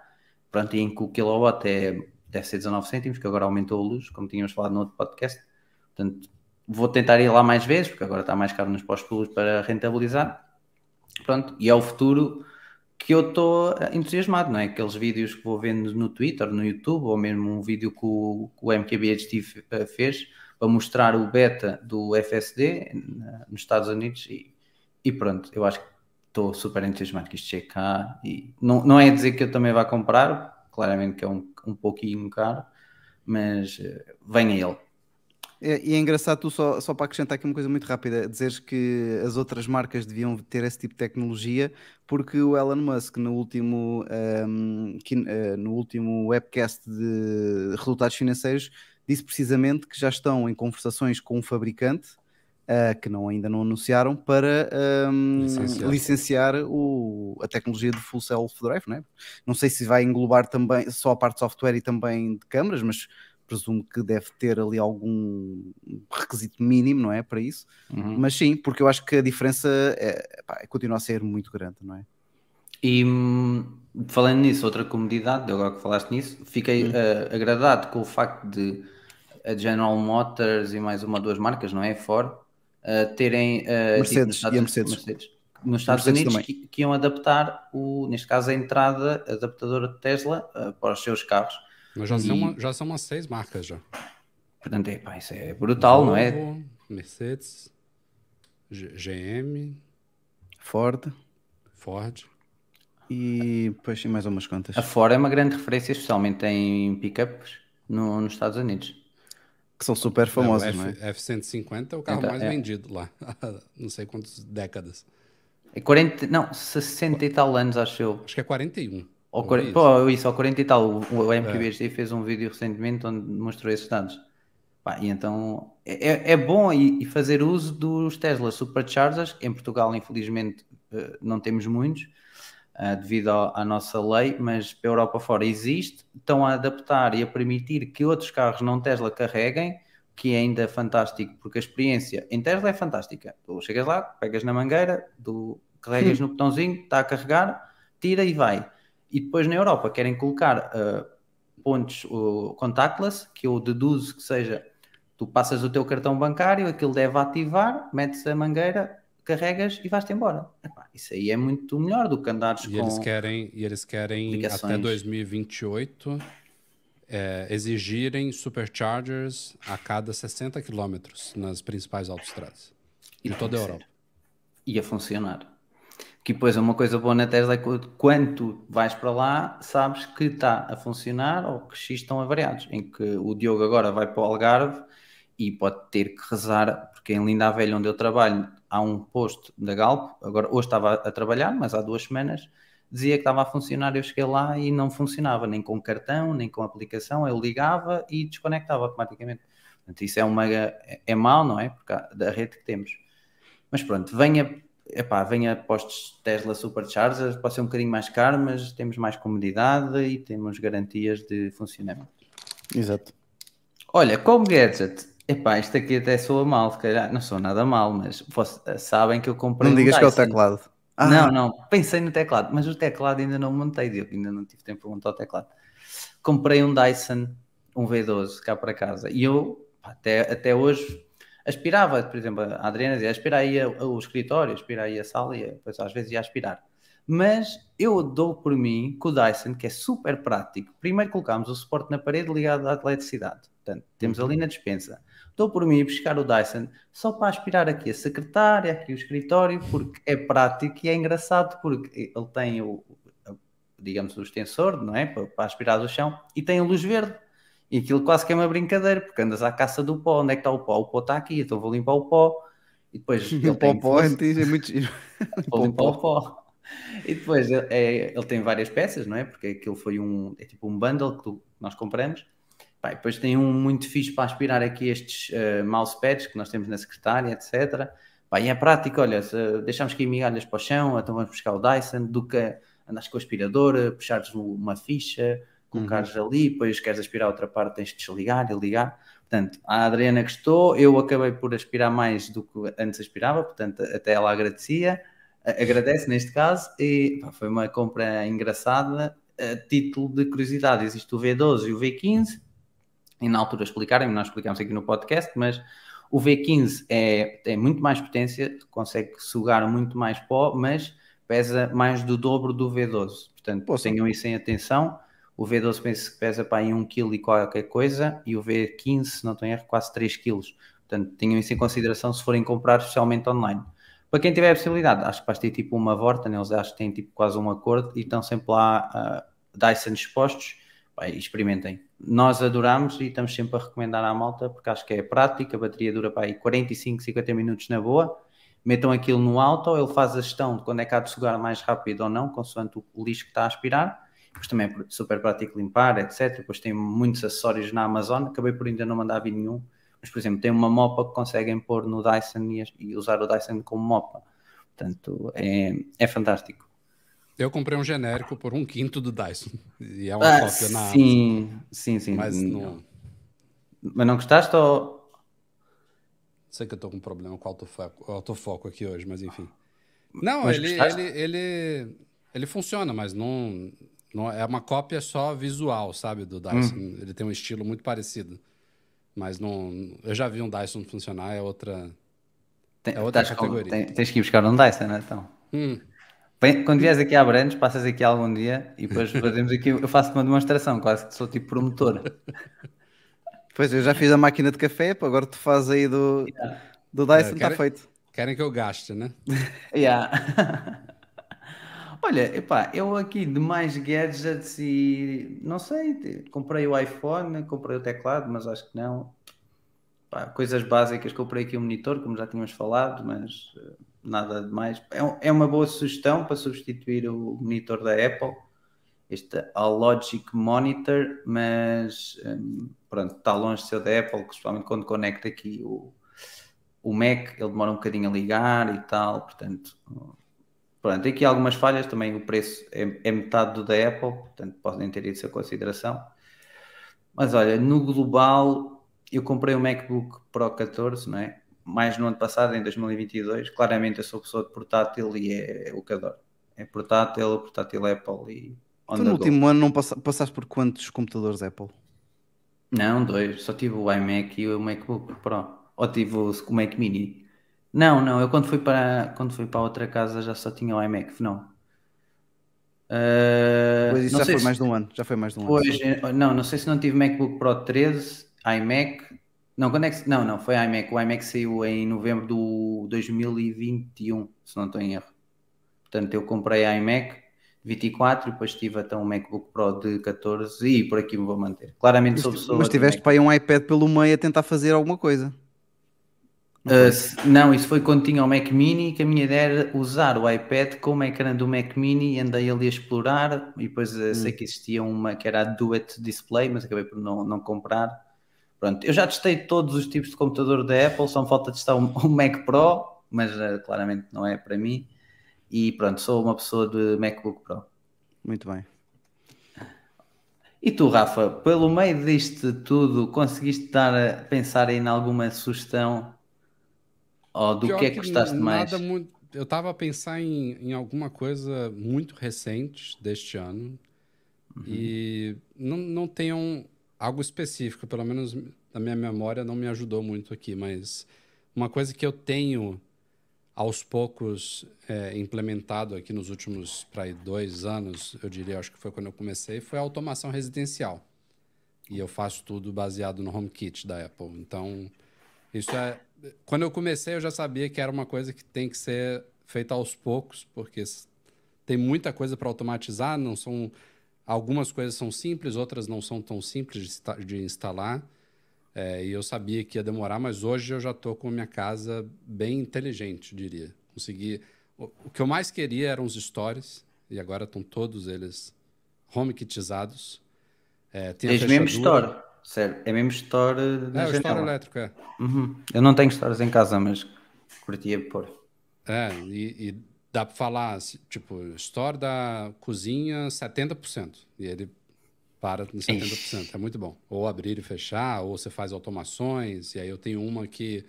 pronto, e em que o kilowatt é, deve ser 19 cêntimos, que agora aumentou a luz, como tínhamos falado no outro podcast, portanto vou tentar ir lá mais vezes, porque agora está mais caro nos públicos para rentabilizar, Pronto, e é o futuro que eu estou entusiasmado, não é? Aqueles vídeos que vou vendo no Twitter, no YouTube, ou mesmo um vídeo que o, o MKBHD eh, fez para mostrar o beta do FSD nos Estados Unidos e, e pronto, eu acho que estou super entusiasmado que isto chegue cá e não, não é dizer que eu também vá comprar, claramente que é um, um pouquinho caro, mas eh, venha ele. É, e é engraçado, tu só, só para acrescentar aqui uma coisa muito rápida, dizeres que as outras marcas deviam ter esse tipo de tecnologia, porque o Elon Musk no último, ehm, que- eh, no último webcast de resultados financeiros disse precisamente que já estão em conversações com um fabricante eh, que não, ainda não anunciaram para ehm, Licenciar. licenciar o, a tecnologia de full self-drive, não é? Não sei se vai englobar também só a parte de software e também de câmaras, mas presumo que deve ter ali algum requisito mínimo, não é? Para isso. Uhum. Mas sim, porque eu acho que a diferença é, pá, continua a ser muito grande, não é? E hum, falando nisso, outra comodidade, agora que falaste nisso, fiquei eh, agradado com o facto de a General Motors e mais uma ou duas marcas, não é? Ford, uh, terem uh, Mercedes tipo, e a nos Estados- Mercedes. nos Estados Mercedes Unidos que, que iam adaptar o, neste caso, a entrada adaptadora de Tesla uh, para os seus carros. Mas já, E- são uma- já são umas seis marcas já. Portanto, é, pá, isso é brutal, não é? Volvo, Mercedes, G- GM, Ford Ford. e depois mais umas contas. A Ford é uma grande referência, especialmente em pickups no, nos Estados Unidos. Que são super famosas, o não é? F, 150 é o carro Então, mais é. vendido lá. há <laughs> não sei quantas décadas. É 40, não, 60 e tal anos, acho eu. Acho que é 41. Ou Ouvi 40, isso. pô, isso, ou 40 e tal. O, o É. Fez um vídeo recentemente onde mostrou esses dados. Pá, e então é, é- é bom e, e fazer uso dos Tesla Superchargers. Em Portugal, infelizmente, eh, não temos muitos ah, devido ao- à nossa lei, mas para a Europa fora existe. Estão a adaptar e a permitir que outros carros não Tesla carreguem, que é ainda fantástico, porque a experiência em Tesla é fantástica. Tu chegas lá, pegas na mangueira, tu carregas no botãozinho, está a carregar, tira e vai. E depois na Europa querem colocar ah, pontos o contactless, que eu deduzo que seja, tu passas o teu cartão bancário, aquilo deve ativar, metes a mangueira, carregas e vais-te embora. Epá, isso aí é muito melhor do que andares E com... eles querem, e eles querem até ligações. 2028 é, exigirem superchargers a cada 60 quilômetros nas principais autoestradas de toda a Europa. e a funcionar. Que depois é uma coisa boa na Tesla é que quando tu vais para lá, sabes que está a funcionar ou que X estão avariados. Em que o Diogo agora vai para o Algarve e pode ter que rezar, porque em Linda Velha, onde eu trabalho, há um posto da Galp. Agora, hoje estava a trabalhar, mas há duas semanas dizia que estava a funcionar. Eu cheguei lá e não funcionava, nem com cartão, nem com aplicação. Eu ligava e desconectava automaticamente. Portanto, isso é, uma, é, é mau, não é? Porque da rede que temos. Mas pronto, venha, epá, venha postos Tesla Superchargers, pode ser um bocadinho mais caro, mas temos mais comodidade e temos garantias de funcionamento. Exato. Olha, como gadget, epá, isto aqui até soa mal, se calhar, não sou nada mal, mas vocês sabem que eu comprei Não um digas que é o teclado. Ah, Não, não, pensei no teclado, mas o teclado ainda não montei, Diogo, ainda não tive tempo para montar o teclado. Comprei um Dyson, um V12 cá para casa, e eu até, até hoje aspirava, por exemplo, a Adriana dizia, aspira aí o escritório, aspira aí a sala, e depois às vezes ia aspirar. Mas eu dou por mim que o Dyson, que é super prático, primeiro colocámos o suporte na parede ligado à eletricidade, portanto, temos ali na dispensa. Dou por mim buscar o Dyson só para aspirar aqui a secretária, aqui o escritório, porque é prático e é engraçado, porque ele tem o, digamos, o extensor, não é? Para, para aspirar do chão, e tem a luz verde. E aquilo quase que é uma brincadeira, porque andas à caça do pó. Onde é que está o pó? O pó está aqui, então vou limpar o pó. E depois <laughs> ele o popó função- é muito giro. <laughs> Vou limpar o pó. E depois ele, é- ele tem várias peças, não é? Porque aquilo foi um, é tipo um bundle que nós compramos. E depois tem um muito fixe para aspirar aqui estes eh, mousepads que nós temos na secretária, etc. Pá, e é prático, olha, se deixamos aqui migalhas para o chão, então vamos buscar o Dyson, do que andares com o aspirador, puxares uma ficha, colocares ali, depois queres aspirar outra parte, tens de desligar e ligar. Portanto, a Adriana gostou, eu acabei por aspirar mais do que antes aspirava, portanto, até ela agradecia, a- agradece neste caso, e pá, foi uma compra engraçada. A título de curiosidade, existe o V12 e o V15, e na altura explicaram, nós explicámos aqui no podcast, mas o V15 é, tem muito mais potência, consegue sugar muito mais pó, mas pesa mais do dobro do V12. Portanto, Poxa. tenham isso em atenção. O V12 penso que pesa para aí 1 kg e qualquer coisa, e o V15, se não estou em erro, quase 3 kg. Portanto, tenham isso em consideração se forem comprar especialmente online. Para quem tiver a possibilidade, acho que vais ter tipo uma Vorta, né? eles acho que têm tipo quase um acordo e estão sempre lá ah, Dyson expostos. Experimentem. Nós adoramos e estamos sempre a recomendar à malta porque acho que é prático, a bateria dura para aí 45, 50 minutos na boa. Metam aquilo no auto, ele faz a gestão de quando é que há de sugar mais rápido ou não, consoante o lixo que está a aspirar. Depois também é super prático limpar, etc. Depois tem muitos acessórios na Amazon. Acabei por ainda não mandar vir nenhum. Mas, por exemplo, tem uma mopa que conseguem pôr no Dyson e usar o Dyson como mopa. Portanto, é, é fantástico. Eu comprei um genérico por um quinto do Dyson. E é uma Ah, cópia na sim, sim, sim. Mas não. Mas não gostaste ou... Sei que eu tô com um problema com o autofoco, autofoco aqui hoje, mas enfim. Não, Mas ele, gostaste? ele, ele, ele funciona, mas não, não é uma cópia só visual, sabe, do Dyson. Hum. Ele tem um estilo muito parecido. Mas não, eu já vi um Dyson funcionar, é outra Tem- É outra estás com- categoria. tem- tens que ir buscar um Dyson, não é? Então. Hum, Quando vieres aqui a Brandes, passas aqui algum dia e depois fazemos aqui. Eu faço uma demonstração, quase que sou tipo promotor. Pois eu já fiz a máquina de café, agora tu fazes aí do, do Dyson, É, está quero- feito. querem que eu gaste, né? <laughs> Yeah. Olha, epá, eu aqui de mais gadgets e não sei, comprei o iPhone, comprei o teclado, mas acho que não. Pá, coisas básicas, comprei aqui um monitor, como já tínhamos falado, mas eh, nada de mais. É, um- é uma boa sugestão para substituir o monitor da Apple, este Logic Monitor, mas hum, pronto, está longe de ser da Apple, principalmente quando conecta aqui o, o Mac, ele demora um bocadinho a ligar e tal, portanto, pronto, tem aqui algumas falhas, também o preço é, é metade do da Apple, portanto podem ter isso em consideração. Mas olha, no global, eu comprei o MacBook Pro 14, não é? Mais no ano passado, em 2022. Claramente eu sou pessoa de portátil e é o que adoro. É portátil, portátil Apple e on Tu no go. último ano não passa- passaste por quantos computadores Apple? Não, dois. Só tive o iMac e o MacBook Pro. Ou tive o, o Mac Mini. Não, não. Eu quando fui para quando fui para outra casa já só tinha o iMac. Não. Ah, Pois isso já foi se- mais de um ano. Já foi mais de um ano. Pois, eh, não, não sei se não tive MacBook Pro 13, iMac. Não, quando é que, não, não, foi iMac. O iMac saiu em novembro do 2021, se não estou em erro. Portanto, eu comprei iMac 24 e depois tive até um MacBook Pro de 14 e por aqui me vou manter. Claramente sou pessoa Mas tiveste para aí um iPad pelo meio a tentar fazer alguma coisa. Uh, se- não, isso foi quando tinha o Mac Mini, que a minha ideia era usar o iPad como ecrã do Mac Mini e andei ali a explorar. E depois uh, sei que existia uma que era a Duet Display, mas acabei por não, não comprar. Pronto, eu já testei todos os tipos de computador da Apple, só me falta testar um, um Mac Pro, mas uh, claramente não é para mim. E pronto, sou uma pessoa de MacBook Pro. Muito bem. E tu, Rafa, pelo meio disto tudo, conseguiste dar a pensar em alguma sugestão? Ou do Pior que é que gostaste mais? muito- Eu estava a pensar em, em alguma coisa muito recente deste ano Uhum. e não, não tenham algo específico, pelo menos na minha memória não me ajudou muito aqui, mas uma coisa que eu tenho aos poucos é, implementado aqui nos últimos dois anos, eu diria, acho que foi quando eu comecei, foi a automação residencial. E eu faço tudo baseado no HomeKit da Apple. Então, isso é. Quando eu comecei, eu já sabia que era uma coisa que tem que ser feita aos poucos, porque tem muita coisa para automatizar. Não são algumas coisas são simples, outras não são tão simples de, de instalar. É, e eu sabia que ia demorar, mas hoje eu já estou com a minha casa bem inteligente, diria. Consegui. O, o que eu mais queria eram os stories, e agora estão todos eles homekitizados. É, tem Tens mesmo store, sério, é mesmo store É, o store elétrico, é. Uhum. Eu não tenho stores em casa, mas curtia pôr. É, e, e dá para falar, se- tipo, store da cozinha 70%. E ele para em 70%. É muito bom. Ou abrir e fechar, ou você faz automações. E aí eu tenho uma que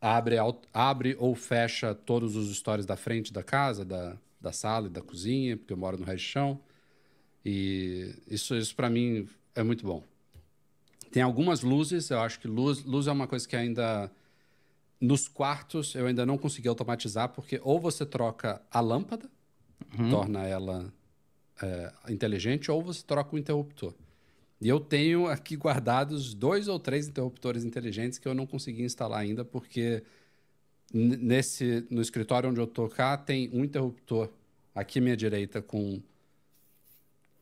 abre, abre ou fecha todos os stores da frente da casa, da, da sala e da cozinha, porque eu moro no chão. E isso, isso para mim é muito bom. Tem algumas luzes, eu acho que luz, luz é uma coisa que ainda nos quartos eu ainda não consegui automatizar, porque ou você troca a lâmpada, torna ela é, inteligente, ou você troca o interruptor. E eu tenho aqui guardados dois ou três interruptores inteligentes que eu não consegui instalar ainda, porque nesse no escritório onde eu tô cá tem um interruptor aqui à minha direita com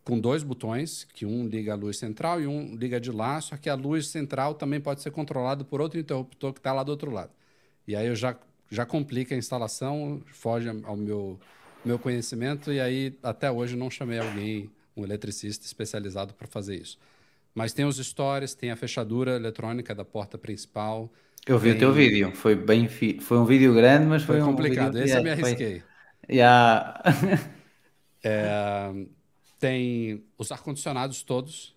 com dois botões, que um liga a luz central e um liga de lá, só que a luz central também pode ser controlada por outro interruptor que está lá do outro lado. E aí eu já, já complica a instalação, foge ao meu, meu conhecimento, e aí até hoje não chamei alguém, um eletricista especializado para fazer isso. Mas tem os stores, tem a fechadura eletrônica da porta principal. Eu vi o teu Tem- vídeo, foi bem fi... foi um vídeo grande, mas foi, Foi um complicado, vídeo- esse eu me Yeah, foi- arrisquei. Yeah. <laughs> É, tem os ar-condicionados todos.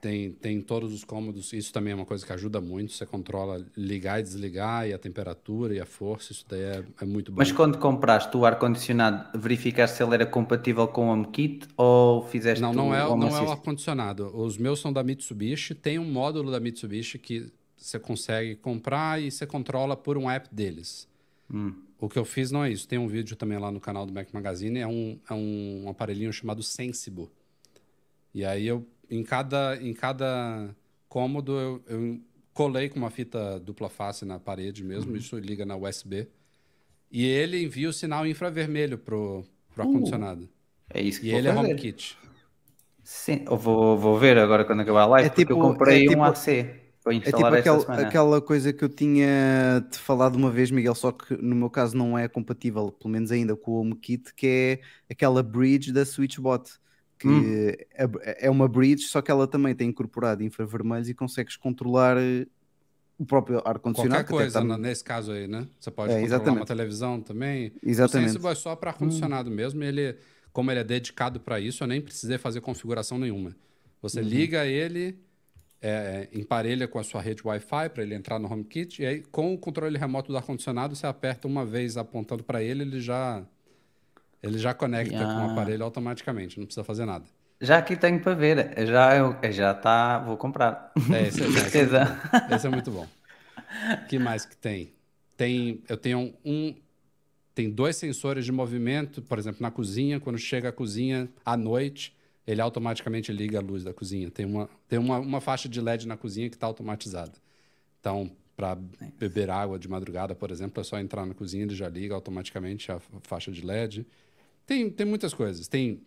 Tem, tem todos os cômodos. Isso também é uma coisa que ajuda muito. Você controla ligar e desligar, e a temperatura e a força. Isso daí é, é muito bom. Mas quando compraste o ar-condicionado, verificaste se ele era compatível com o HomeKit ou fizeste Não, não é, não é o ar-condicionado. Os meus são da Mitsubishi. Tem um módulo da Mitsubishi que você consegue comprar e você controla por um app deles. Hum. O que eu fiz não é isso. Tem um vídeo também lá no canal do Mac Magazine, é um, é um aparelhinho chamado Sensible. E aí eu, em cada, em cada cômodo, eu, eu colei com uma fita dupla face na parede mesmo, isso liga na USB. E ele envia o sinal infravermelho pro, pro ar-condicionado. É isso que E vou ele é fazer. HomeKit. Sim, eu vou, vou ver agora quando acabar a live, É porque tipo- eu comprei é tipo- um AC para É tipo instalar esta aquel- semana. aquela coisa que eu tinha te falado uma vez, Miguel, só que no meu caso não é compatível, pelo menos ainda com o HomeKit, que é aquela bridge da SwitchBot, que Hum. é- é uma bridge, só que ela também tem incorporado infravermelhos e consegues controlar eh, o próprio ar-condicionado. Qualquer coisa, tá- né, nesse caso aí, né? Você pode É, controlar exatamente. uma televisão também. Exatamente. O é só para ar-condicionado mesmo. Ele, como ele é dedicado para isso, eu nem precisei fazer configuração nenhuma. Você liga ele, é, emparelha com a sua rede Wi-Fi para ele entrar no HomeKit, e aí com o controle remoto do ar-condicionado, você aperta uma vez apontando para ele, ele já, ele já conecta com o Ah. aparelho automaticamente, não precisa fazer nada. Já aqui tenho para ver, já eu, já está, vou comprar. É, esse, é- <laughs> esse é certeza. Esse é muito bom. Que mais que tem? Tem, eu tenho um, tem dois sensores de movimento, por exemplo, na cozinha, quando chega à cozinha à noite, ele automaticamente liga a luz da cozinha. Tem uma, tem uma, uma faixa de LED na cozinha que está automatizada. Então, para beber água de madrugada, por exemplo, é só entrar na cozinha, ele já liga automaticamente a faixa de LED. Tem, tem muitas coisas. Tem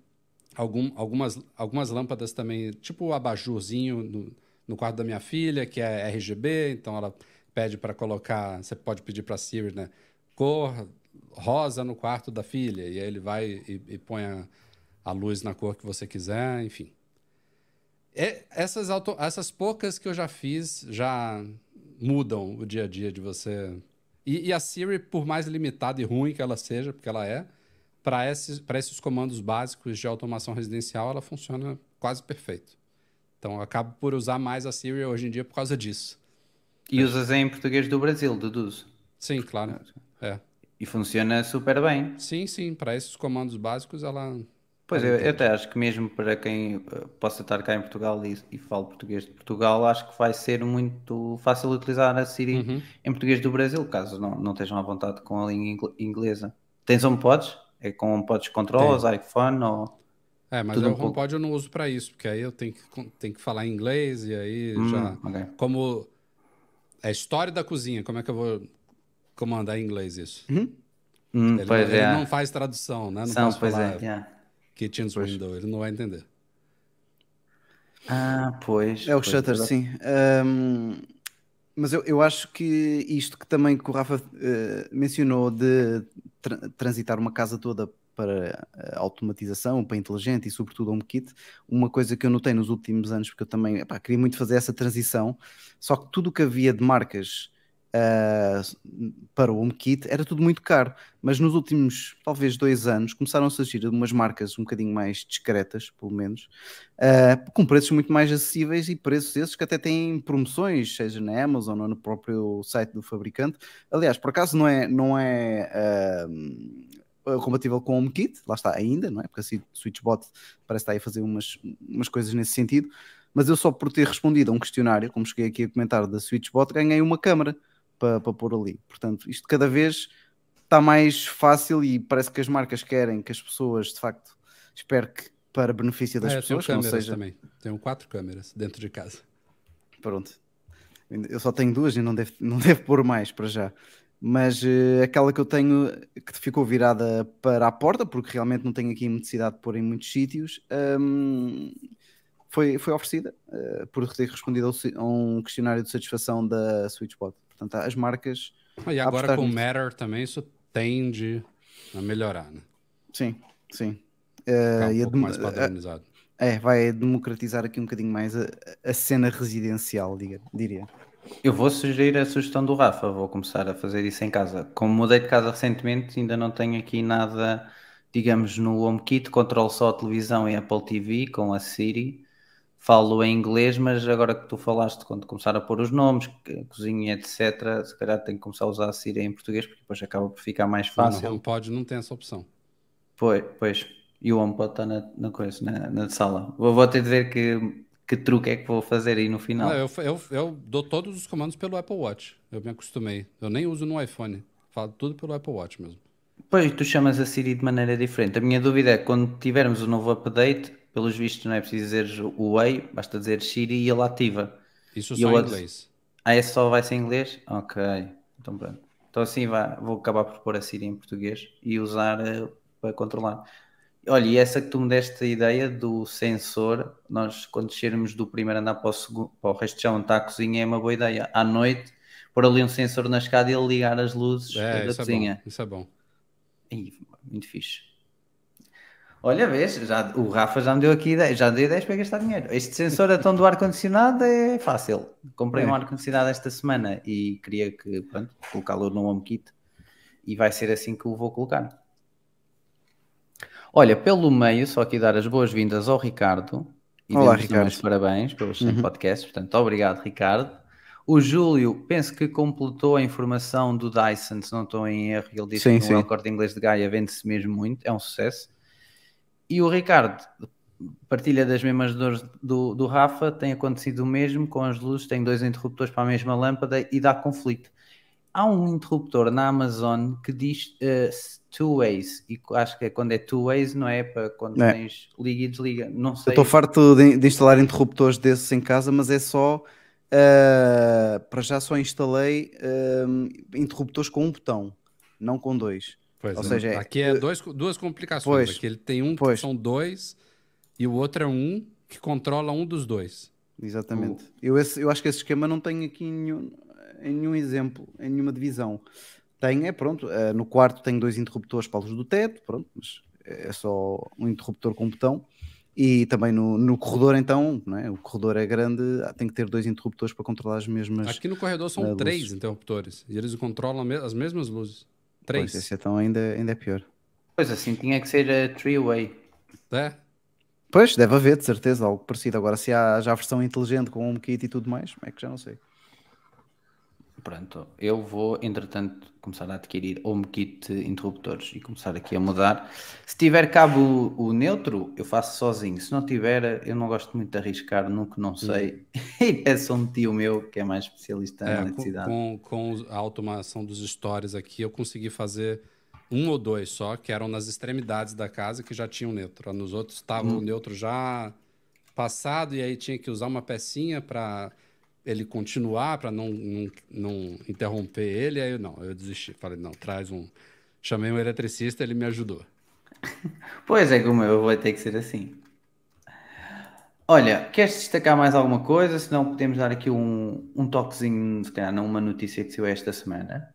algum, algumas, algumas lâmpadas também, tipo o abajurzinho no, no quarto da minha filha, que é RGB, então ela pede para colocar, você pode pedir para Siri, né? Cor rosa no quarto da filha, e aí ele vai e, e põe a, a luz na cor que você quiser, enfim. É, essas, auto, essas poucas que eu já fiz já mudam o dia a dia de você. E, e a Siri, por mais limitada e ruim que ela seja, porque ela é, para esses, esses comandos básicos de automação residencial, ela funciona quase perfeito. Então, eu acabo por usar mais a Siri hoje em dia por causa disso. E usas em português do Brasil, deduzo. Sim, claro. É. E funciona super bem. Sim, sim, para esses comandos básicos, ela. Pois ela eu, eu até acho que mesmo para quem eh, possa estar cá em Portugal e, e fale português de Portugal, acho que vai ser muito fácil utilizar a Siri Uhum. em português do Brasil, caso não, não estejam à vontade com a língua ingl- inglesa. Tens HomePods? É com HomePods controlas, iPhone ou... É, mas Tudo o um. HomePod eu não uso para isso, porque aí eu tenho que, tenho que falar inglês e aí Hum, já. ok. Como é história da cozinha, como é que eu vou comandar em inglês isso? Hum, Ele, pois não, ele é. não faz tradução, né? Não São, posso pois falar é. yeah. Kitchen's Window, ele não vai entender. Ah, pois. É o pois, shutter, exato. sim. Ahm, mas eu, eu acho que isto que também que o Rafa eh, mencionou de tra- transitar uma casa toda para automatização, para inteligente e sobretudo HomeKit, uma coisa que eu notei nos últimos anos, porque eu também epá, queria muito fazer essa transição, só que tudo o que havia de marcas ah, para o HomeKit era tudo muito caro, mas nos últimos talvez dois anos começaram a surgir umas marcas um bocadinho mais discretas, pelo menos, Uh, com preços muito mais acessíveis e preços esses que até têm promoções, seja na Amazon ou no próprio site do fabricante. Aliás, por acaso não é, não é uh, compatível com o HomeKit, lá está ainda, não é? Porque a SwitchBot parece estar aí a fazer umas, umas coisas nesse sentido, mas eu só por ter respondido a um questionário, como cheguei aqui a comentar da SwitchBot, ganhei uma câmara para, para pôr ali. Portanto, isto cada vez está mais fácil e parece que as marcas querem que as pessoas, de facto, espero que para benefício das tenho pessoas, que não câmeras seja. também. Tenho quatro câmeras dentro de casa. Pronto. Eu só tenho duas e não devo, não devo pôr mais para já. Mas eh, aquela que eu tenho que ficou virada para a porta, porque realmente não tenho aqui necessidade de pôr em muitos sítios, hum, foi, foi oferecida eh, por ter respondido a um questionário de satisfação da SwitchBot. Portanto, as marcas, E a agora com o nisso. Matter também isso tende a melhorar, né? sim, sim. Ficar Eh, um e a pouco mais a- padronizado. é, vai democratizar aqui um bocadinho mais a, a cena residencial, diga- diria. Eu vou sugerir a sugestão do Rafa, vou começar a fazer isso em casa. Como mudei de casa recentemente, ainda não tenho aqui nada, digamos, no HomeKit, controlo só a televisão e Apple TV com a Siri. Falo em inglês, mas agora que tu falaste, quando começar a pôr os nomes, cozinha, etc., se calhar tenho que começar a usar a Siri em português, porque depois acaba por ficar mais fácil. HomePod não tem essa opção. Pois, pois. E o HomePod está na, na coisa, na, na sala. Vou, vou ter de ver que, que truque é que vou fazer aí no final. Não, eu, eu, eu dou todos os comandos pelo Apple Watch. Eu me acostumei. Eu nem uso no iPhone. Falo tudo pelo Apple Watch mesmo. Pois tu chamas a Siri de maneira diferente. A minha dúvida é quando tivermos o novo update, pelos vistos não é preciso dizer o Way, basta dizer Siri e ele ativa. Isso E só em ad- inglês. Ah, esse só vai ser em inglês? Ok, então pronto. Então assim vai, vou acabar por pôr a Siri em português e usar eh, para controlar. Olha, e essa que tu me deste a ideia do sensor, nós quando descermos do primeiro andar para o, segundo, para o resto de chão, está a cozinha, é uma boa ideia. À noite, pôr ali um sensor na escada e ele ligar as luzes É, da isso é cozinha. bom. Isso é bom. Ih, muito fixe. Olha, vês, já, o Rafa já me deu aqui ideia, já deu ideias para gastar dinheiro. Este sensor então do ar-condicionado é fácil. Comprei É. um ar-condicionado esta semana e queria que, pronto, colocá-lo no HomeKit e vai ser assim que o vou colocar. Olha, pelo meio, só aqui dar as boas-vindas ao Ricardo. E Olá, Ricardo. os parabéns pelo excelente podcast. Portanto, obrigado, Ricardo. O Júlio, penso que completou a informação do Dyson, se não estou em erro. Ele disse Sim, que sim. no El Corte Inglês de Gaia vende-se mesmo muito, é um sucesso. E o Ricardo partilha das mesmas dores do, do Rafa, tem acontecido o mesmo com as luzes, tem dois interruptores para a mesma lâmpada e dá conflito. Há um interruptor na Amazon que diz eh, two ways, e acho que é quando é two ways, não é para quando É. tens liga e desliga. Não Eu sei. estou farto de, de instalar interruptores desses em casa, mas é só. ah, para já só instalei ah, interruptores com um botão, não com dois. Pois Ou é. seja, aqui é dois, duas complicações. Pois. Aqui ele tem um Pois. que são dois e o outro é um que controla um dos dois. Exatamente. Eu, esse- eu acho que esse esquema não tem aqui em nenhum, em nenhum exemplo, em nenhuma divisão. Tem, é pronto. ah, no quarto tem dois interruptores para a luz do teto, pronto, mas é só um interruptor com um botão. E também no, no corredor, então, não é? o corredor é grande, ah, tem que ter dois interruptores para controlar as mesmas. Aqui no corredor são é, três luzes. interruptores e eles controlam as mesmas luzes. Três. Pois, esse então ainda, ainda é pior. Pois assim, tinha que ser a three-way. É? Pois, deve haver, de certeza, algo parecido. Agora, se há já a versão inteligente com HomeKit e tudo mais, é que já não sei. Pronto, eu vou, entretanto, começar a adquirir HomeKit interruptores e começar aqui a mudar. Se tiver cabo o neutro, eu faço sozinho. Se não tiver, eu não gosto muito de arriscar, nunca não sei. E peço a um tio meu que é mais especialista na É, com, eletricidade. com, com a automação dos stories aqui, eu consegui fazer um ou dois só, que eram nas extremidades da casa, que já tinham neutro. Nos outros estava Hum. o neutro já passado, e aí tinha que usar uma pecinha para ele continuar, para não, não, não interromper ele. Aí eu não, eu desisti. Falei, não, traz um. Chamei um eletricista, ele me ajudou. <laughs> Pois é, como eu vou ter que ser assim. Olha, queres destacar mais alguma coisa? Senão podemos dar aqui um, um toquezinho, se calhar, numa notícia que saiu esta semana.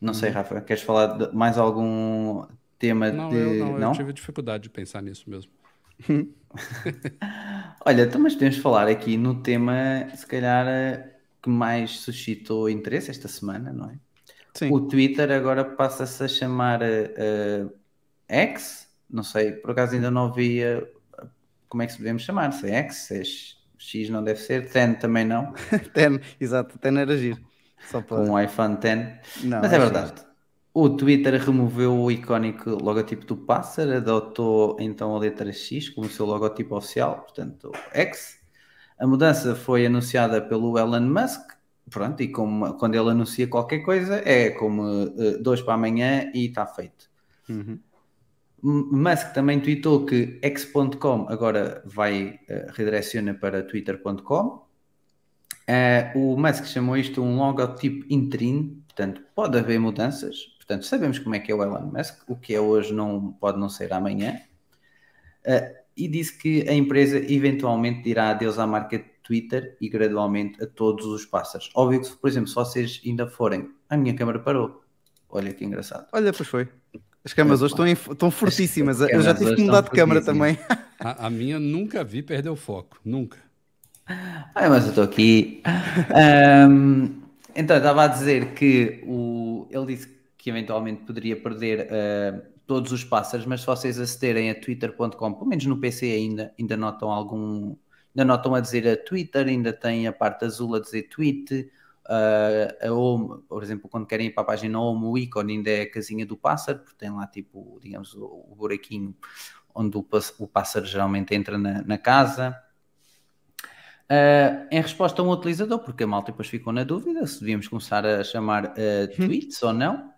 Não sei, Rafa, queres falar de mais algum tema Não, de. eu não, eu tive dificuldade de pensar nisso mesmo. <laughs> Olha, então, mas podemos falar aqui no tema, se calhar, eh, que mais suscitou interesse esta semana, não é? Sim. O Twitter agora passa-se a chamar eh, X, não sei, por acaso ainda não vi eh, como é que se podemos chamar, se é X, se é X, não deve ser, 10 também não, <laughs> Ten, exato, Ten era giro. Só para... com o iPhone 10, Não, mas é é verdade. O Twitter removeu o icónico logotipo do pássaro, adotou então a letra X como seu logotipo oficial, portanto, X. A mudança foi anunciada pelo Elon Musk, pronto, e como, quando ele anuncia qualquer coisa, é como eh, dois para amanhã e está feito. Uhum. Musk também tweetou que x.com agora vai eh, redireciona para twitter.com. Eh, o Musk chamou isto um logotipo interino, portanto, pode haver mudanças. Portanto, sabemos como é que é o Elon Musk, o que é hoje não pode não ser amanhã. Eh, e disse que a empresa eventualmente dirá adeus à marca Twitter e gradualmente a todos os pássaros. Óbvio que, por exemplo, se vocês ainda forem, a minha câmera parou. Olha que engraçado. Olha, pois foi. As câmaras hoje estão, em- estão fortíssimas. as Eu já tive que mudar de câmara também. A, a minha nunca vi perder o foco. Nunca. Ai, mas eu estou aqui. <laughs> Ahm, então, estava a dizer que o, ele disse que eventualmente poderia perder ah, todos os pássaros, mas se vocês acederem a twitter.com, pelo menos no PC ainda, ainda notam algum. Ainda notam a dizer a Twitter, ainda tem a parte azul a dizer tweet. ah, a home, por exemplo, quando querem ir para a página home, o ícone ainda é a casinha do pássaro, porque tem lá tipo, digamos, o, o buraquinho onde o, o pássaro geralmente entra na, na casa. Uh, em resposta a um utilizador, porque a malta depois ficou na dúvida se devíamos começar a chamar uh, tweets ou não,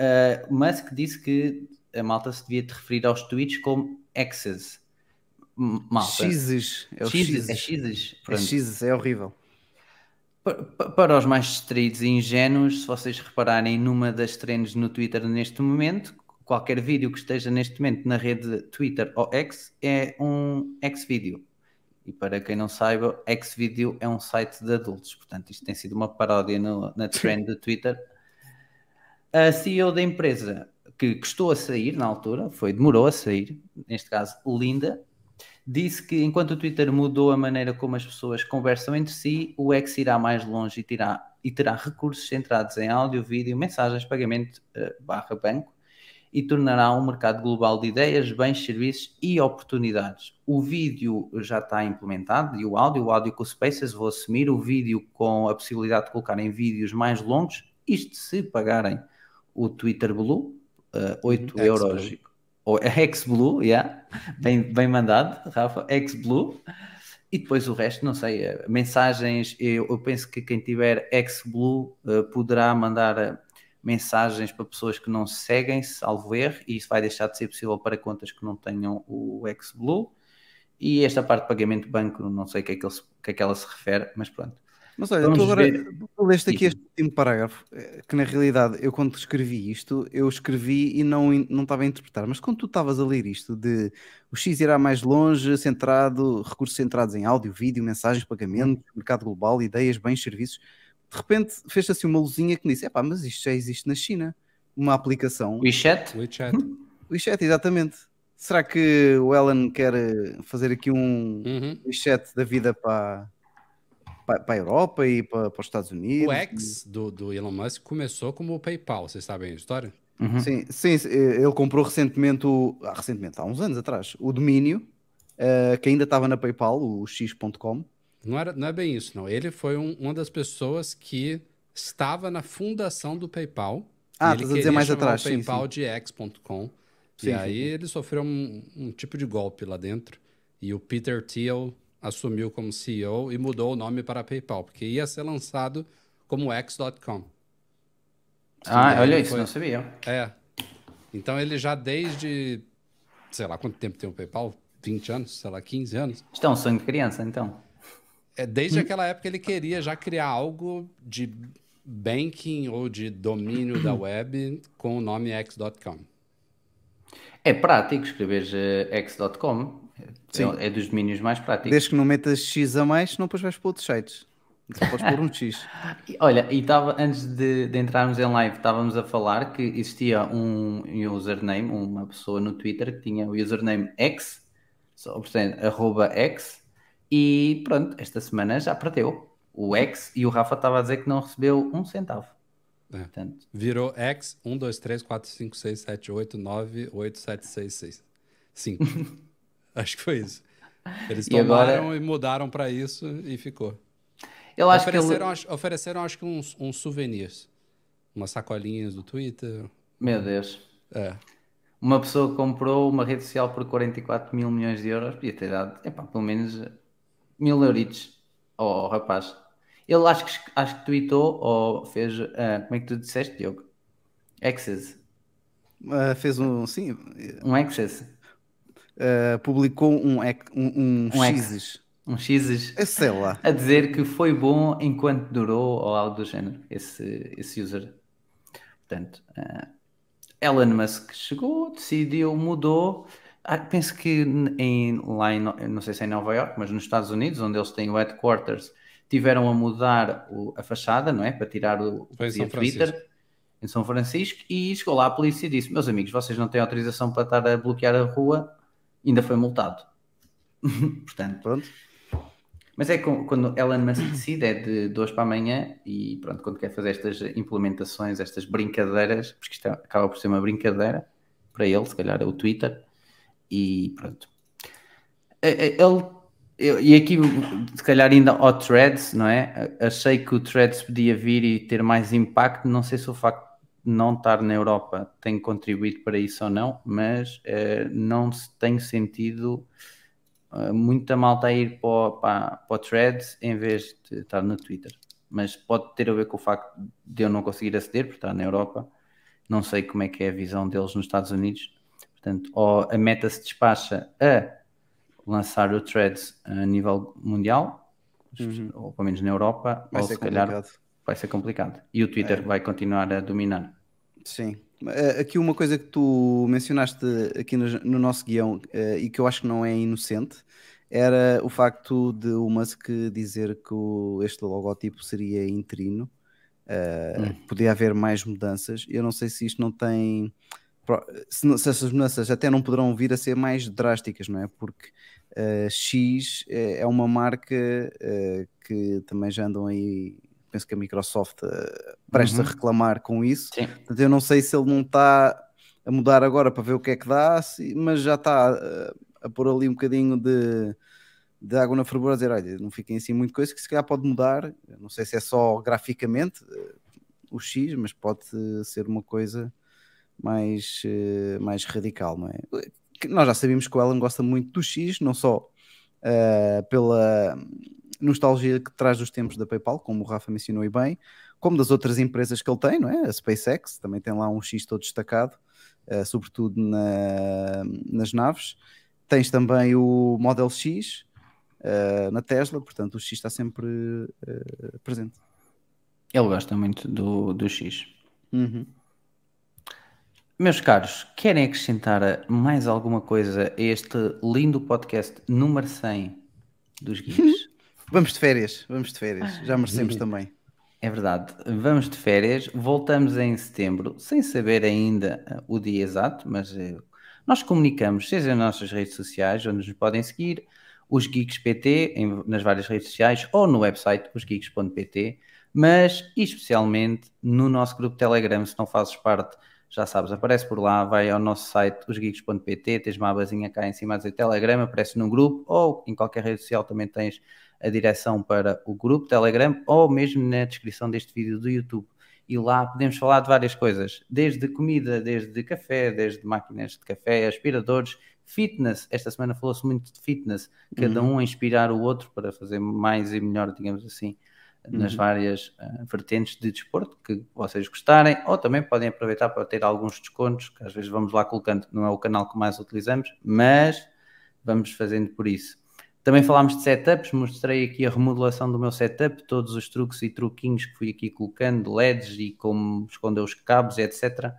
uh, Musk disse que a malta se devia te referir aos tweets como X's. Malta. X's. É X's, é X's. É. X's, é horrível. Pa- pa- Para os mais distraídos e ingênuos, se vocês repararem numa das trends no Twitter neste momento, qualquer vídeo que esteja neste momento na rede Twitter ou X é um X-Video. E para quem não saiba, X-Video é um site de adultos, portanto isto tem sido uma paródia no- na trend do Twitter. A CEO da empresa, que custou a sair na altura, foi, demorou a sair, neste caso Linda, disse que enquanto o Twitter mudou a maneira como as pessoas conversam entre si, o X irá mais longe e terá, e terá recursos centrados em áudio, vídeo, mensagens, pagamento eh, barra banco e tornará um mercado global de ideias, bens, serviços e oportunidades. O vídeo já está implementado e o áudio, o áudio com o Spaces, vou assumir, o vídeo com a possibilidade de colocar em vídeos mais longos, isto se pagarem o Twitter Blue, eh, 8 X euros Blue. ou X-Blue, yeah. bem, bem mandado, Rafa, X-Blue. E depois o resto, não sei, eh, mensagens, eu, eu penso que quem tiver X-Blue eh, poderá mandar eh, mensagens para pessoas que não se seguem, salvo erro, e isso vai deixar de ser possível para contas que não tenham o X-Blue. E esta parte de pagamento de banco, não sei o que é que, ele que é que ela se refere, mas pronto. Mas olha, tu agora ver. tu leste aqui este último parágrafo, eh, que na realidade eu quando escrevi isto, eu escrevi e não, não estava a interpretar, mas quando tu estavas a ler isto de o X irá mais longe, centrado, recursos centrados em áudio, vídeo, mensagens, pagamentos, mercado global, ideias, bens, serviços, de repente fez assim uma luzinha que me disse, epá, mas isto já existe na China, uma aplicação, WeChat? WeChat. o WeChat, exatamente. Será que o Ellen quer eh, fazer aqui um Uhum. WeChat da vida para, para, a Europa e para, para os Estados Unidos? O X do, do Elon Musk começou como o PayPal, vocês sabem a história? Uhum. Sim, sim, sim, eh, ele comprou recentemente, o, ah, recentemente, há uns anos atrás, o domínio, eh, que ainda estava na PayPal, o x.com. Não, era, não é bem isso, não. Ele foi um- uma das pessoas que estava na fundação do PayPal. Ah, ele estás a dizer mais atrás, o sim, PayPal sim. de X.com. Sim, E sim, aí sim. ele sofreu um, um tipo de golpe lá dentro. E o Peter Thiel assumiu como CEO e mudou o nome para PayPal, porque ia ser lançado como X.com. Ah, olha, isso foi- não sabia. É. Então ele já desde, sei lá, quanto tempo tem o PayPal? 20 anos, sei lá, 15 anos. Sonho de criança, então. É, desde Hum. aquela época ele queria já criar algo de banking ou de domínio da <clears throat> web com o nome X.com. É prático escrever x.com. Sim. É, é dos domínios mais práticos. Desde que não metas X a mais, senão depois vais para outros sites. Só podes pôr um X. <laughs> Olha, e estava antes de, de entrarmos em live, estávamos a falar que existia um username, uma pessoa no Twitter que tinha o username X, só, portanto, arroba X, e pronto, esta semana já perdeu o X e o Rafa estava a dizer que não recebeu um centavo. É. Portanto, Virou X 1, 2, 3, 4, 5, 6, 7, 8, 9, 8, 7, 6, 6. 5. Acho que foi isso. Eles E agora- tomaram e mudaram para isso e ficou. eu acho que ele... Ofereceram, acho, ofereceram, acho que uns, uns souvenirs. Umas sacolinhas do Twitter. Meu Deus. É. Uma pessoa que comprou uma rede social por 44 mil milhões de euros, podia ter dado, epá, pelo menos mil euritos ao rapaz. Ele acho que, acho que tweetou ou fez, ah, como é que tu disseste, Diogo? Access. Ah, fez um, sim, Um access. Ah, publicou um, ec- um, um Um. X's. Um X's. Eu sei lá. A dizer que foi bom enquanto durou ou algo do género, esse, esse user. Portanto, ah, Elon Musk chegou, decidiu, mudou. Ah, penso que em, lá em, não sei se é em Nova York, mas nos Estados Unidos, onde eles têm o headquarters, tiveram a mudar o- a fachada, não é? Para tirar o, o Francisco. em São Francisco, e chegou lá a polícia e disse: Meus amigos, vocês não têm autorização para estar a bloquear a rua, ainda foi multado. <laughs> Portanto, Pronto. mas é quando Elon Musk decide, é de, de hoje para amanhã, e pronto, quando quer fazer estas implementações, estas brincadeiras, porque isto é- acaba por ser uma brincadeira para ele, se calhar é o Twitter, e pronto. É- é- Ele, eu- e aqui, se calhar ainda ao Threads, não é? Achei que o Threads podia vir e ter mais impacto, não sei se o facto não estar na Europa tem contribuído para isso ou não, mas eh, não se tem sentido uh, muita malta a ir para o, para, para o Threads em vez de estar no Twitter. Mas pode ter a ver com o facto de eu não conseguir aceder, porque está na Europa. Não sei como é que é a visão deles nos Estados Unidos. Portanto, ou a meta se despacha a lançar o Threads a nível mundial, Uhum. ou pelo menos na Europa, Vai ou se calhar complicado. Vai ser complicado. E o Twitter É. vai continuar a dominar. Sim. Eh, Aqui uma coisa que tu mencionaste aqui no, no nosso guião eh, e que eu acho que não é inocente era o facto de o Musk dizer que o- este logótipo seria interino, eh, Hum. podia haver mais mudanças. Eu não sei se isto não tem. Se, não- se essas mudanças até não poderão vir a ser mais drásticas, não é? Porque eh, X é é uma marca eh, que também já andam aí. Penso que a Microsoft eh, presta Uhum. a reclamar com isso. Sim. Portanto, eu não sei se ele não está a mudar agora para ver o que é que dá, mas já está uh, a pôr ali um bocadinho de, de água na fervura, a dizer, olha, não fiquem assim muito coisa, que se calhar pode mudar, não sei se é só graficamente uh, o X, mas pode uh, ser uma coisa mais, uh, mais radical, não é? Nós já sabíamos que o Alan gosta muito do X, não só uh, pela nostalgia que traz dos tempos da PayPal, como o Rafa mencionou e bem, como das outras empresas que ele tem, não é? A SpaceX também tem lá um X todo destacado, eh, sobretudo na- nas naves. Tens também o Model X eh, na Tesla, portanto o X está sempre eh, presente. Ele gosta muito do, do X. Uhum. Meus caros, querem acrescentar mais alguma coisa a este lindo podcast número 100 dos Geeks? Vamos de férias, vamos de férias, já merecemos também. É verdade, vamos de férias, voltamos em setembro, sem saber ainda eh, o dia exato, mas eh, nós comunicamos, seja nas nossas redes sociais, onde nos podem seguir, os Geeks PT, em- nas várias redes sociais, ou no website osgeeks.pt, mas especialmente no nosso grupo Telegram, se não fazes parte, já sabes, aparece por lá, vai ao nosso site osgeeks.pt, tens uma abazinha cá em cima a dizer Telegram, aparece no grupo, ou em qualquer rede social também tens a direção para o grupo Telegram ou mesmo na descrição deste vídeo do YouTube. E lá podemos falar de várias coisas, desde comida, desde café, desde máquinas de café, aspiradores, fitness. Esta semana falou-se muito de fitness, cada um a inspirar o outro para fazer mais e melhor, digamos assim, nas Uhum. várias ah, vertentes de desporto que vocês gostarem, ou também podem aproveitar para ter alguns descontos, que às vezes vamos lá colocando, não é o canal que mais utilizamos, mas vamos fazendo por isso. Também falámos de setups, mostrei aqui a remodelação do meu setup, todos os truques e truquinhos que fui aqui colocando, LEDs e como esconder os cabos, etc.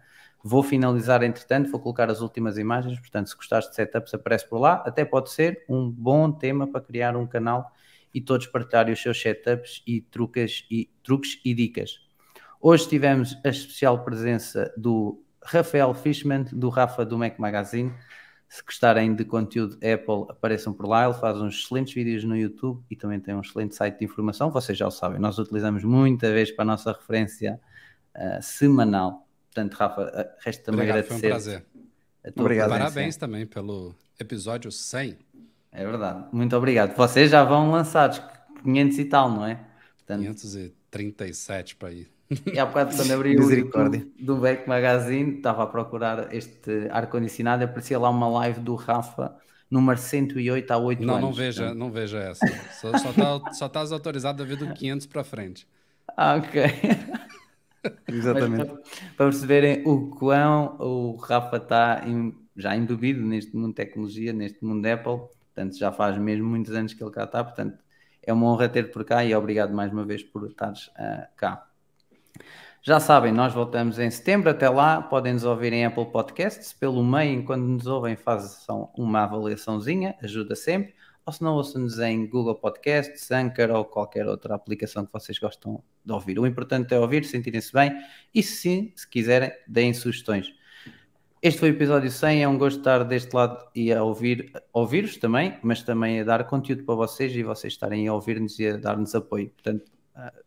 Vou finalizar entretanto, vou colocar as últimas imagens, portanto, se gostares de setups, aparece por lá. Até pode ser um bom tema para criar um canal e todos partilharem os seus setups e truques e, truques e dicas. Hoje tivemos a especial presença do Rafael Fishman, do Rafa do Mac Magazine. Se gostarem de conteúdo Apple, apareçam por lá. Ele faz uns excelentes vídeos no YouTube e também tem um excelente site de informação. Vocês já o sabem, nós utilizamos muita vez para a nossa referência uh, semanal. Portanto, Rafa, uh, resta também Obrigado, foi um agradecer. prazer. a tua Obrigado. presença. Parabéns também pelo episódio 100. É verdade. Muito obrigado. Vocês já vão lançados 500 e tal, não é? Portanto, 537 para ir. E há bocado, quando abri o Misericórdia. YouTube do Beck Magazine, estava a procurar este ar-condicionado, aparecia lá uma live do Rafa, número 108 há 8 Não, anos. não veja, Portanto, não veja essa. Só, só, tá, só estás autorizado a ver do 500 para frente. Ah, ok. <laughs> Exatamente. Mas para, para perceberem o quão o Rafa está em- já embebido neste mundo de tecnologia, neste mundo de Apple, portanto já faz mesmo muitos anos que ele cá está, portanto é uma honra ter-te por cá e obrigado mais uma vez por estares ah, cá. Já sabem, nós voltamos em setembro. Até lá, podem nos ouvir em Apple Podcasts. Pelo meio, enquanto nos ouvem, façam uma avaliaçãozinha, ajuda sempre. Ou se não, ouçam-nos em Google Podcasts, Anchor ou qualquer outra aplicação que vocês gostam de ouvir. O importante é ouvir, sentirem-se bem e, sim, se quiserem, deem sugestões. Este foi o episódio 100. É um gosto estar deste lado e a ouvir, ouvir-vos também, mas também a dar conteúdo para vocês e vocês estarem a ouvir-nos e a dar-nos apoio. Portanto,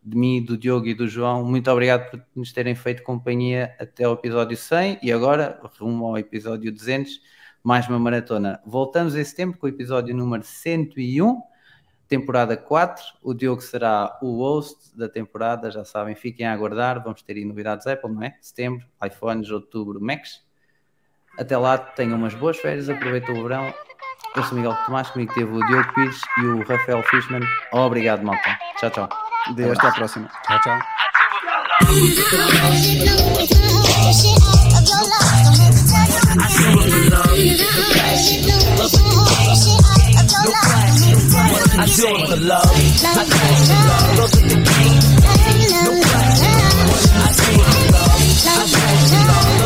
de mim, do Diogo e do João, muito obrigado por nos terem feito companhia até o episódio 100 e agora, rumo ao episódio 200, mais uma maratona. Voltamos em setembro com o episódio número 101, temporada 4. O Diogo será o host da temporada, já sabem, fiquem a aguardar. Vamos ter aí novidades Apple, não é? Setembro, iPhones, outubro, Macs. Até lá, tenham umas boas férias, aproveitem o verão Eu sou Miguel Tomás, comigo teve o Diogo Pires e o Rafael Fishman. Obrigado, malta. Tchau, tchau. Deus, até à próxima. Tchau, tchau. I do it for love. I do it for love. I do it for love.